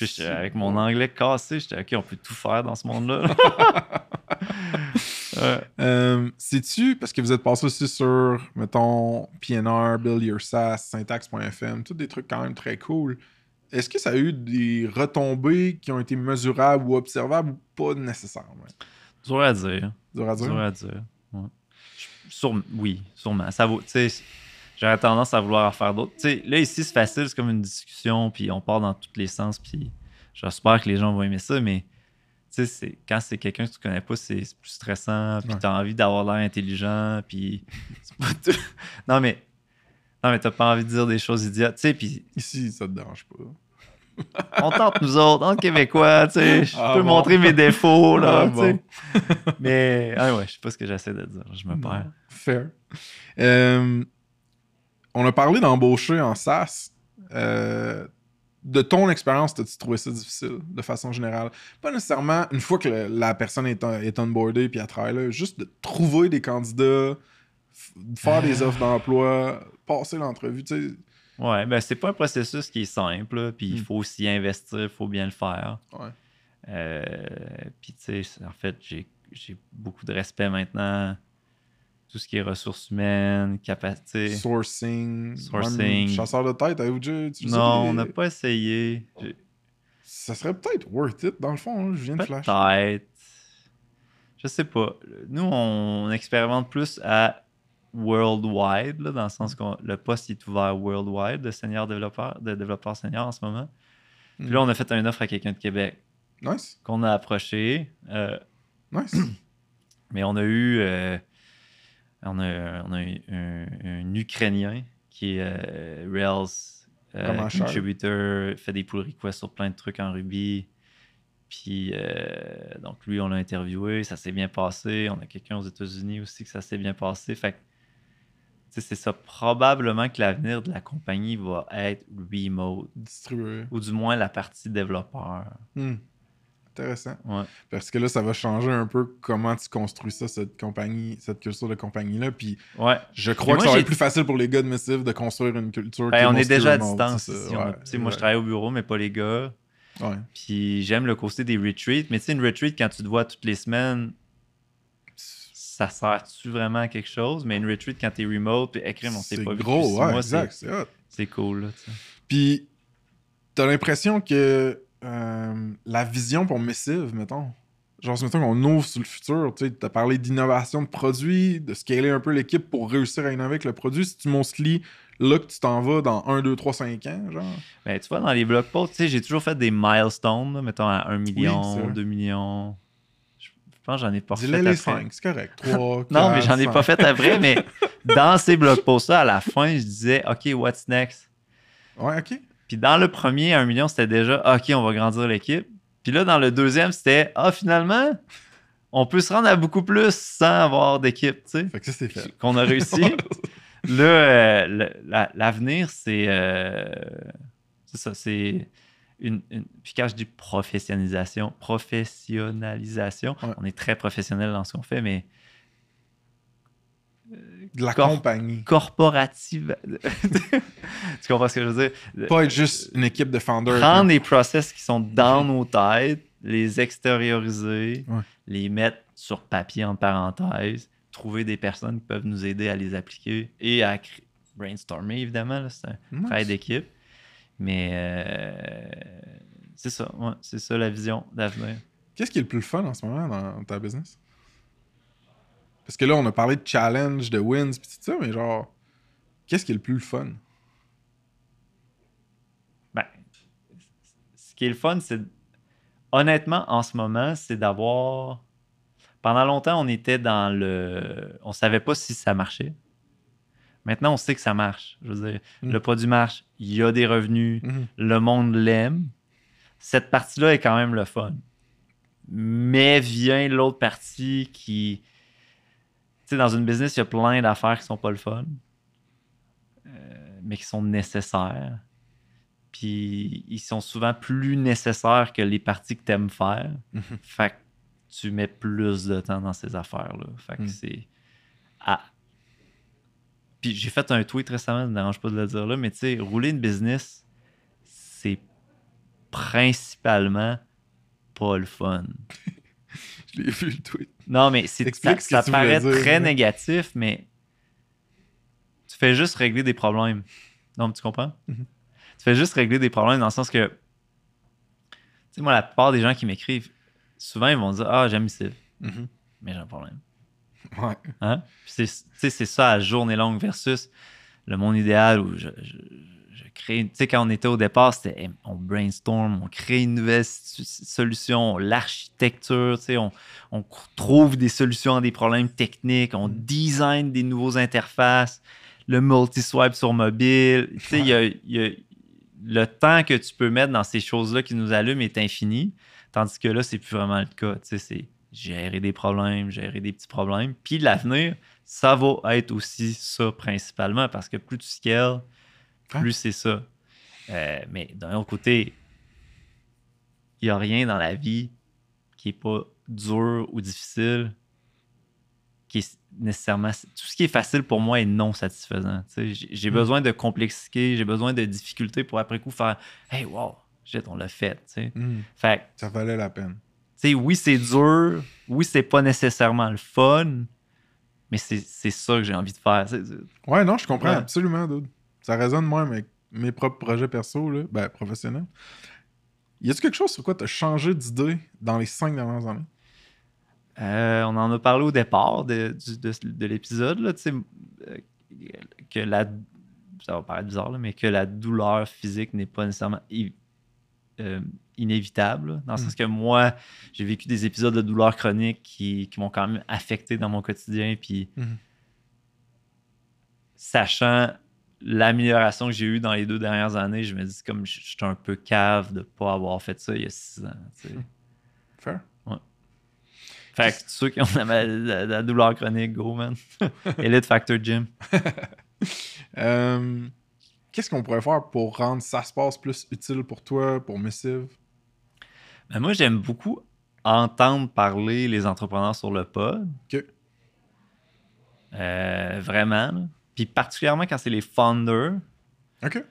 Avec mon anglais cassé, j'étais ok, on peut tout faire dans ce monde-là. Ouais. Euh, Sais-tu, parce que vous êtes passé aussi sur, mettons, PNR, Build Your SaaS, syntax.fm, tous des trucs quand même très cool. Est-ce que ça a eu des retombées qui ont été mesurables ou observables ou pas nécessairement? Dur à dire. Dur à dire? Dur à dire. Ouais. Oui, sûrement. Ça vaut, j'aurais tendance à vouloir en faire d'autres. Là, ici, c'est facile, c'est comme une discussion, puis on part dans tous les sens, puis j'espère que les gens vont aimer ça, mais tu sais, c'est- quand c'est quelqu'un que tu connais pas, c'est plus stressant, puis Ouais. t'as envie d'avoir l'air intelligent, puis c'est pas tout- Non, mais non, mais t'as pas envie de dire des choses idiotes, tu sais, puis Ici, ça te dérange pas. on tente nous autres, en Québécois, tu sais, je Ah peux bon. montrer mes défauts, là, Ah tu sais. bon. Mais, ah ouais, je sais pas ce que j'essaie de dire, je me perds. Fair. Euh, on a parlé d'embaucher en SaaS. Euh, de ton expérience, as-tu trouvé ça difficile de façon générale? Pas nécessairement une fois que le- la personne est, on- est onboardée puis elle travaille là, juste de trouver des candidats, faire des offres d'emploi, passer l'entrevue, tu sais. Ouais, ben c'est pas un processus qui est simple, puis il Mm. faut aussi investir, il faut bien le faire. Ouais. Euh, puis tu sais, en fait, j'ai beaucoup de respect maintenant. Tout ce qui est ressources humaines, capacité. Sourcing, Sourcing. chasseur de tête, avez-vous déjà utilisé Non, on n'a pas essayé. J'ai- Ça serait peut-être worth it, dans le fond, hein, je viens de flash. Peut-être. Je sais pas. Nous, on expérimente plus à worldwide, là, dans le sens que le poste est ouvert worldwide de senior développeur, de développeur senior en ce moment. Puis Mm. là, on a fait une offre à quelqu'un de Québec Nice, qu'on a approché. euh, nice. mais on a eu, euh, on a, on a un, un Ukrainien qui est euh, Rails euh, contributor, fait des pull requests sur plein de trucs en Ruby. Puis, euh, donc, lui, on l'a interviewé, ça s'est bien passé. On a quelqu'un aux États-Unis aussi que ça s'est bien passé. Fait c'est ça. Probablement que l'avenir de la compagnie va être remote, Distribué. ou du moins la partie développeur. Hmm. Intéressant. Ouais. Parce que là, ça va changer un peu comment tu construis ça, cette compagnie, cette culture de compagnie-là. Puis Ouais. je crois moi, que ça va être plus facile pour les gars de Missive de construire une culture. Ben, on est déjà à distance. On moi, je travaille au bureau, mais pas les gars. Puis j'aime le côté des retreats. Mais tu sais, une retreat, quand tu te vois toutes les semaines, ça sert-tu vraiment à quelque chose? Mais une retreat, quand t'es remote, puis écrit, on s'est C'est pas vu gros, ouais, mois, exact. c'est- cool, là. Puis, t'as l'impression que euh, la vision pour Missive, mettons, genre, mettons qu'on ouvre sur le futur, tu t'as parlé d'innovation de produits, de scaler un peu l'équipe pour réussir à innover avec le produit. Si tu mostly là que tu t'en vas dans 1, 2, 3, 5 ans, genre. Ben, tu vois, dans les blog posts, tu sais, j'ai toujours fait des milestones, là, mettons à 1 c'est million, vrai. 2 millions. Je pense que j'en ai pas fait les après. 5, c'est correct. 3, Non, mais j'en ai pas fait après, mais dans ces blog posts-là, à la fin, je disais, OK, what's next? Ouais, ok. Puis dans le premier, 1 million, c'était déjà OK, on va grandir l'équipe. Puis là, dans le deuxième, c'était Ah, finalement, on peut se rendre à beaucoup plus sans avoir d'équipe, tu sais. Fait que ça, c'est fait. Qu'on a réussi. là, euh, la- l'avenir, c'est. euh, c'est ça, c'est. Une, une- Puis quand je dis professionnalisation, professionnalisation, Ouais. on est très professionnel dans ce qu'on fait, mais De la Cor- compagnie. corporative. tu comprends ce que je veux dire? Pas être juste une équipe de founders. prendre des process qui sont dans nos têtes, les extérioriser, Ouais. les mettre sur papier en parenthèse, trouver des personnes qui peuvent nous aider à les appliquer et à brainstormer, évidemment. C'est un Nice. travail d'équipe. Mais euh, c'est ça, ouais, c'est ça la vision d'avenir. Qu'est-ce qui est le plus fun en ce moment dans ta business? Parce que là, on a parlé de challenge, de wins, pis tout ça, mais genre, qu'est-ce qui est le plus fun? Ben, ce qui est le fun, c'est. Honnêtement, en ce moment, c'est d'avoir. Pendant longtemps, on était dans le. On savait pas si ça marchait. Maintenant, on sait que ça marche. Je veux dire, Mm. le produit marche, il y a des revenus, Mhm. le monde l'aime. Cette partie-là est quand même le fun. Mais vient l'autre partie qui. Sais, dans une business, il y a plein d'affaires qui sont pas le fun, euh, mais qui sont nécessaires. Puis ils sont souvent plus nécessaires que les parties que tu aimes faire. Mhm. Fait que tu mets plus de temps dans ces affaires-là. Fait que Mm. c'est. Ah. Puis j'ai fait un tweet récemment, ça ne me dérange pas de le dire là, mais tu sais, rouler une business, c'est principalement pas le fun. Je l'ai vu le tweet. Non, mais c'est, ça, paraît dire, très négatif, mais tu fais juste régler des problèmes. Non, mais tu comprends? Mhm. Tu fais juste régler des problèmes dans le sens que, tu sais, moi, la plupart des gens qui m'écrivent, souvent, ils vont dire Ah, j'aime ici, Mhm. mais j'ai un problème. Ouais. Hein? Puis c'est, ça à journée longue versus le monde idéal où je, je- Tu sais, quand on était au départ, c'était on brainstorm, on crée une nouvelle solution, l'architecture, tu sais, on, on trouve des solutions à des problèmes techniques, on design des nouveaux interfaces, le multi-swipe sur mobile. Tu sais, il y a- il y a- le temps que tu peux mettre dans ces choses-là qui nous allument est infini, tandis que là, c'est plus vraiment le cas. Tu sais, c'est gérer des problèmes, gérer des petits problèmes. Puis l'avenir, ça va être aussi ça principalement parce que plus tu scales, Hein? plus c'est ça. Euh, mais d'un autre côté, il n'y a rien dans la vie qui est pas dur ou difficile qui est nécessairement. Tout ce qui est facile pour moi est non satisfaisant. Sais, J'ai Mm. besoin de complexité, j'ai besoin de difficultés pour après coup faire Hey, wow, shit, on l'a fait. Hmm, Fait Ça valait la peine. oui, c'est dur, oui, c'est pas nécessairement le fun, mais c'est ça que j'ai envie de faire. Ouais, non, je comprends Ouais. absolument, dude. Ça résonne moi avec mes propres projets perso, là, ben, professionnels. Y a-tu quelque chose sur quoi tu as changé d'idée dans les cinq dernières années? Euh, on en a parlé au départ de, de, de l'épisode, là, euh, que la. Ça va paraître bizarre, là, mais que la douleur physique n'est pas nécessairement euh, inévitable. là, dans le sens que moi, j'ai vécu des épisodes de douleur chronique qui, qui m'ont quand même affecté dans mon quotidien. Puis, Mhm. sachant l'amélioration que j'ai eue dans les deux dernières années, je me dis comme je suis un peu cave de ne pas avoir fait ça il y a six ans. tu sais. Fair. Fait que ceux qui ont la, la- la douleur chronique, go, man. Elite Factor Gym. Euh, Qu'est-ce qu'on pourrait faire pour rendre ça se passe plus utile pour toi, pour Missive? Ben, moi, j'aime beaucoup entendre parler les entrepreneurs sur le pod. Ok. Euh, vraiment. Puis particulièrement quand c'est les founders. OK.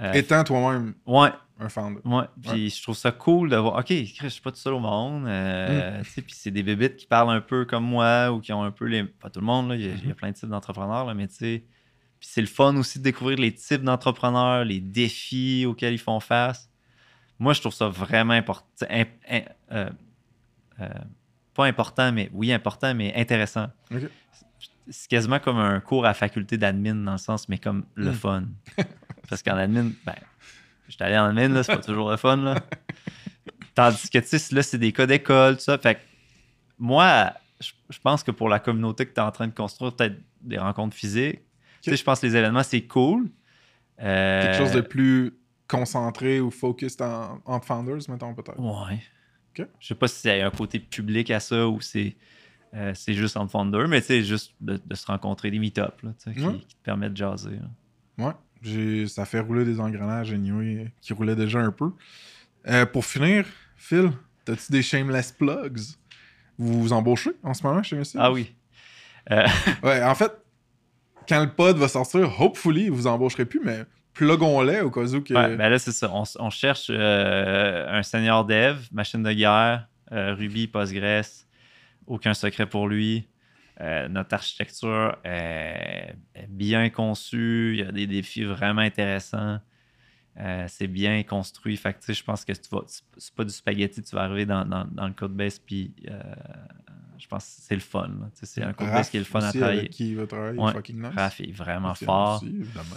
Euh, Étant toi-même ouais, un founder. ouais. Puis je trouve ça cool de voir, OK, je suis pas tout seul au monde. euh, tu sais, Puis c'est des bébites qui parlent un peu comme moi ou qui ont un peu les. Pas tout le monde, là, il y a, y a plein de types d'entrepreneurs, là, mais tu sais. Puis c'est le fun aussi de découvrir les types d'entrepreneurs, les défis auxquels ils font face. Moi, je trouve ça vraiment important. im- im- euh, euh, pas important, mais oui, important, mais intéressant. Ok. C'est quasiment comme un cours à faculté d'admin dans le sens, mais comme le Mm. fun. Parce qu'en admin, ben, je suis allé en admin, là, c'est pas toujours le fun. Là. Tandis que, tu sais, là, c'est des cas d'école, tout ça. Fait que moi, je, je pense que pour la communauté que tu es en train de construire, peut-être des rencontres physiques, tu sais, je pense que les événements, c'est cool. Euh, Quelque chose de plus concentré ou focused en, entre founders, mettons, peut-être. Ouais. Ok. Je sais pas si il y a un côté public à ça ou c'est euh, c'est juste en founder, mais tu sais, juste de, de se rencontrer des meet-ups qui, te permettent de jaser. là. Ouais, j'ai, ça fait rouler des engrenages anyway, qui roulaient déjà un peu. Euh, pour finir, Phil, t'as-tu des shameless plugs? Vous vous embauchez en ce moment chez Missive? Ah oui. Ouais, en fait, quand le pod va sortir, hopefully, vous embaucherez plus, mais plugons-les au cas où que... Ouais, ben là, c'est ça. On, cherche euh, un senior dev, machine de guerre, euh, Ruby, Postgres, aucun secret pour lui. Euh, notre architecture est, est bien conçue, il y a des défis vraiment intéressants. Euh, c'est bien construit. Fait que, je pense que tu vas, c'est- pas du spaghetti, tu vas arriver dans, dans, dans le code base, puis euh, je pense que c'est le fun. C'est un code base qui est le fun à travailler. avec qui il va travailler, Ouais, fucking nice. Raph est vraiment fort. aussi, évidemment.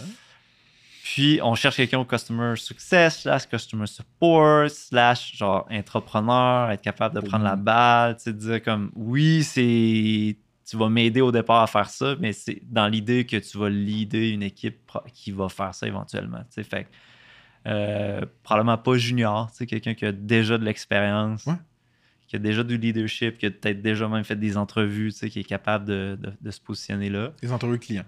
Puis, on cherche quelqu'un au customer success, slash customer support, slash genre entrepreneur, être capable de prendre la balle, tu sais, dire comme oui, c'est. Tu vas m'aider au départ à faire ça, mais c'est dans l'idée que tu vas leader une équipe qui va faire ça éventuellement. tu sais. Fait euh, probablement pas junior, tu sais, quelqu'un qui a déjà de l'expérience, Ouais. qui a déjà du leadership, qui a peut-être déjà même fait des entrevues, tu sais, qui est capable de, de- de se positionner là. Les entrevues clients.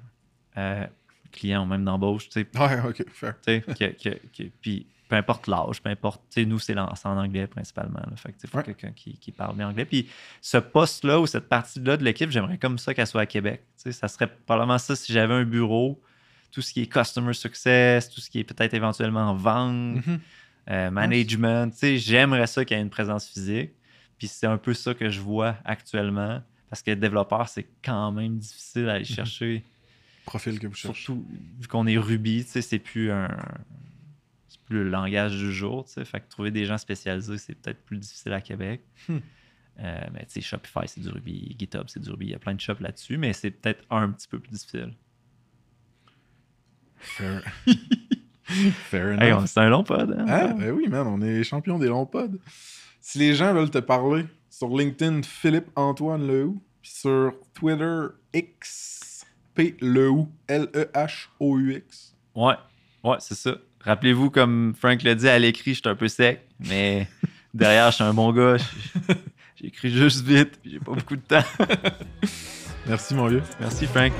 Euh, client ou même d'embauche, tu sais, Ouais, ok, fair. tu sais, que- que- que- puis peu importe l'âge, peu importe, tu sais, nous, c'est en, en anglais principalement. Là, fait que, tu sais, faut Ouais. quelqu'un qui, qui parle bien anglais. Puis ce poste-là ou cette partie-là de l'équipe, j'aimerais comme ça qu'elle soit à Québec. Tu sais, ça serait probablement ça si j'avais un bureau, tout ce qui est customer success, tout ce qui est peut-être éventuellement vente, Mhm. euh, management, tu sais, j'aimerais ça qu'il y ait une présence physique. Puis c'est un peu ça que je vois actuellement. Parce que développeur, c'est quand même difficile à aller Mhm. chercher. Profil que vous cherchez. Surtout vu qu'on est Ruby, c'est plus un. C'est plus le langage du jour, tu. Fait que trouver des gens spécialisés, c'est peut-être plus difficile à Québec. Hmm. Euh, mais tu sais, Shopify, c'est du Ruby. GitHub, c'est du Ruby. Il y a plein de shops là-dessus, mais c'est peut-être un petit peu plus difficile. Fair. fair enough. Hey, c'est un long pod, hein? Ah, ben oui, man, on est champion des longs pods. Si les gens veulent te parler, sur LinkedIn, Philippe Antoine Lehou, puis sur Twitter, X, P Lehou, L-E-H-O-U-X. Ouais, ouais, c'est ça. Rappelez-vous, comme Frank l'a dit, à l'écrit, je suis un peu sec, mais derrière, je suis un bon gars. J'écris juste vite, puis j'ai pas beaucoup de temps. Merci, mon vieux. Merci, Frank.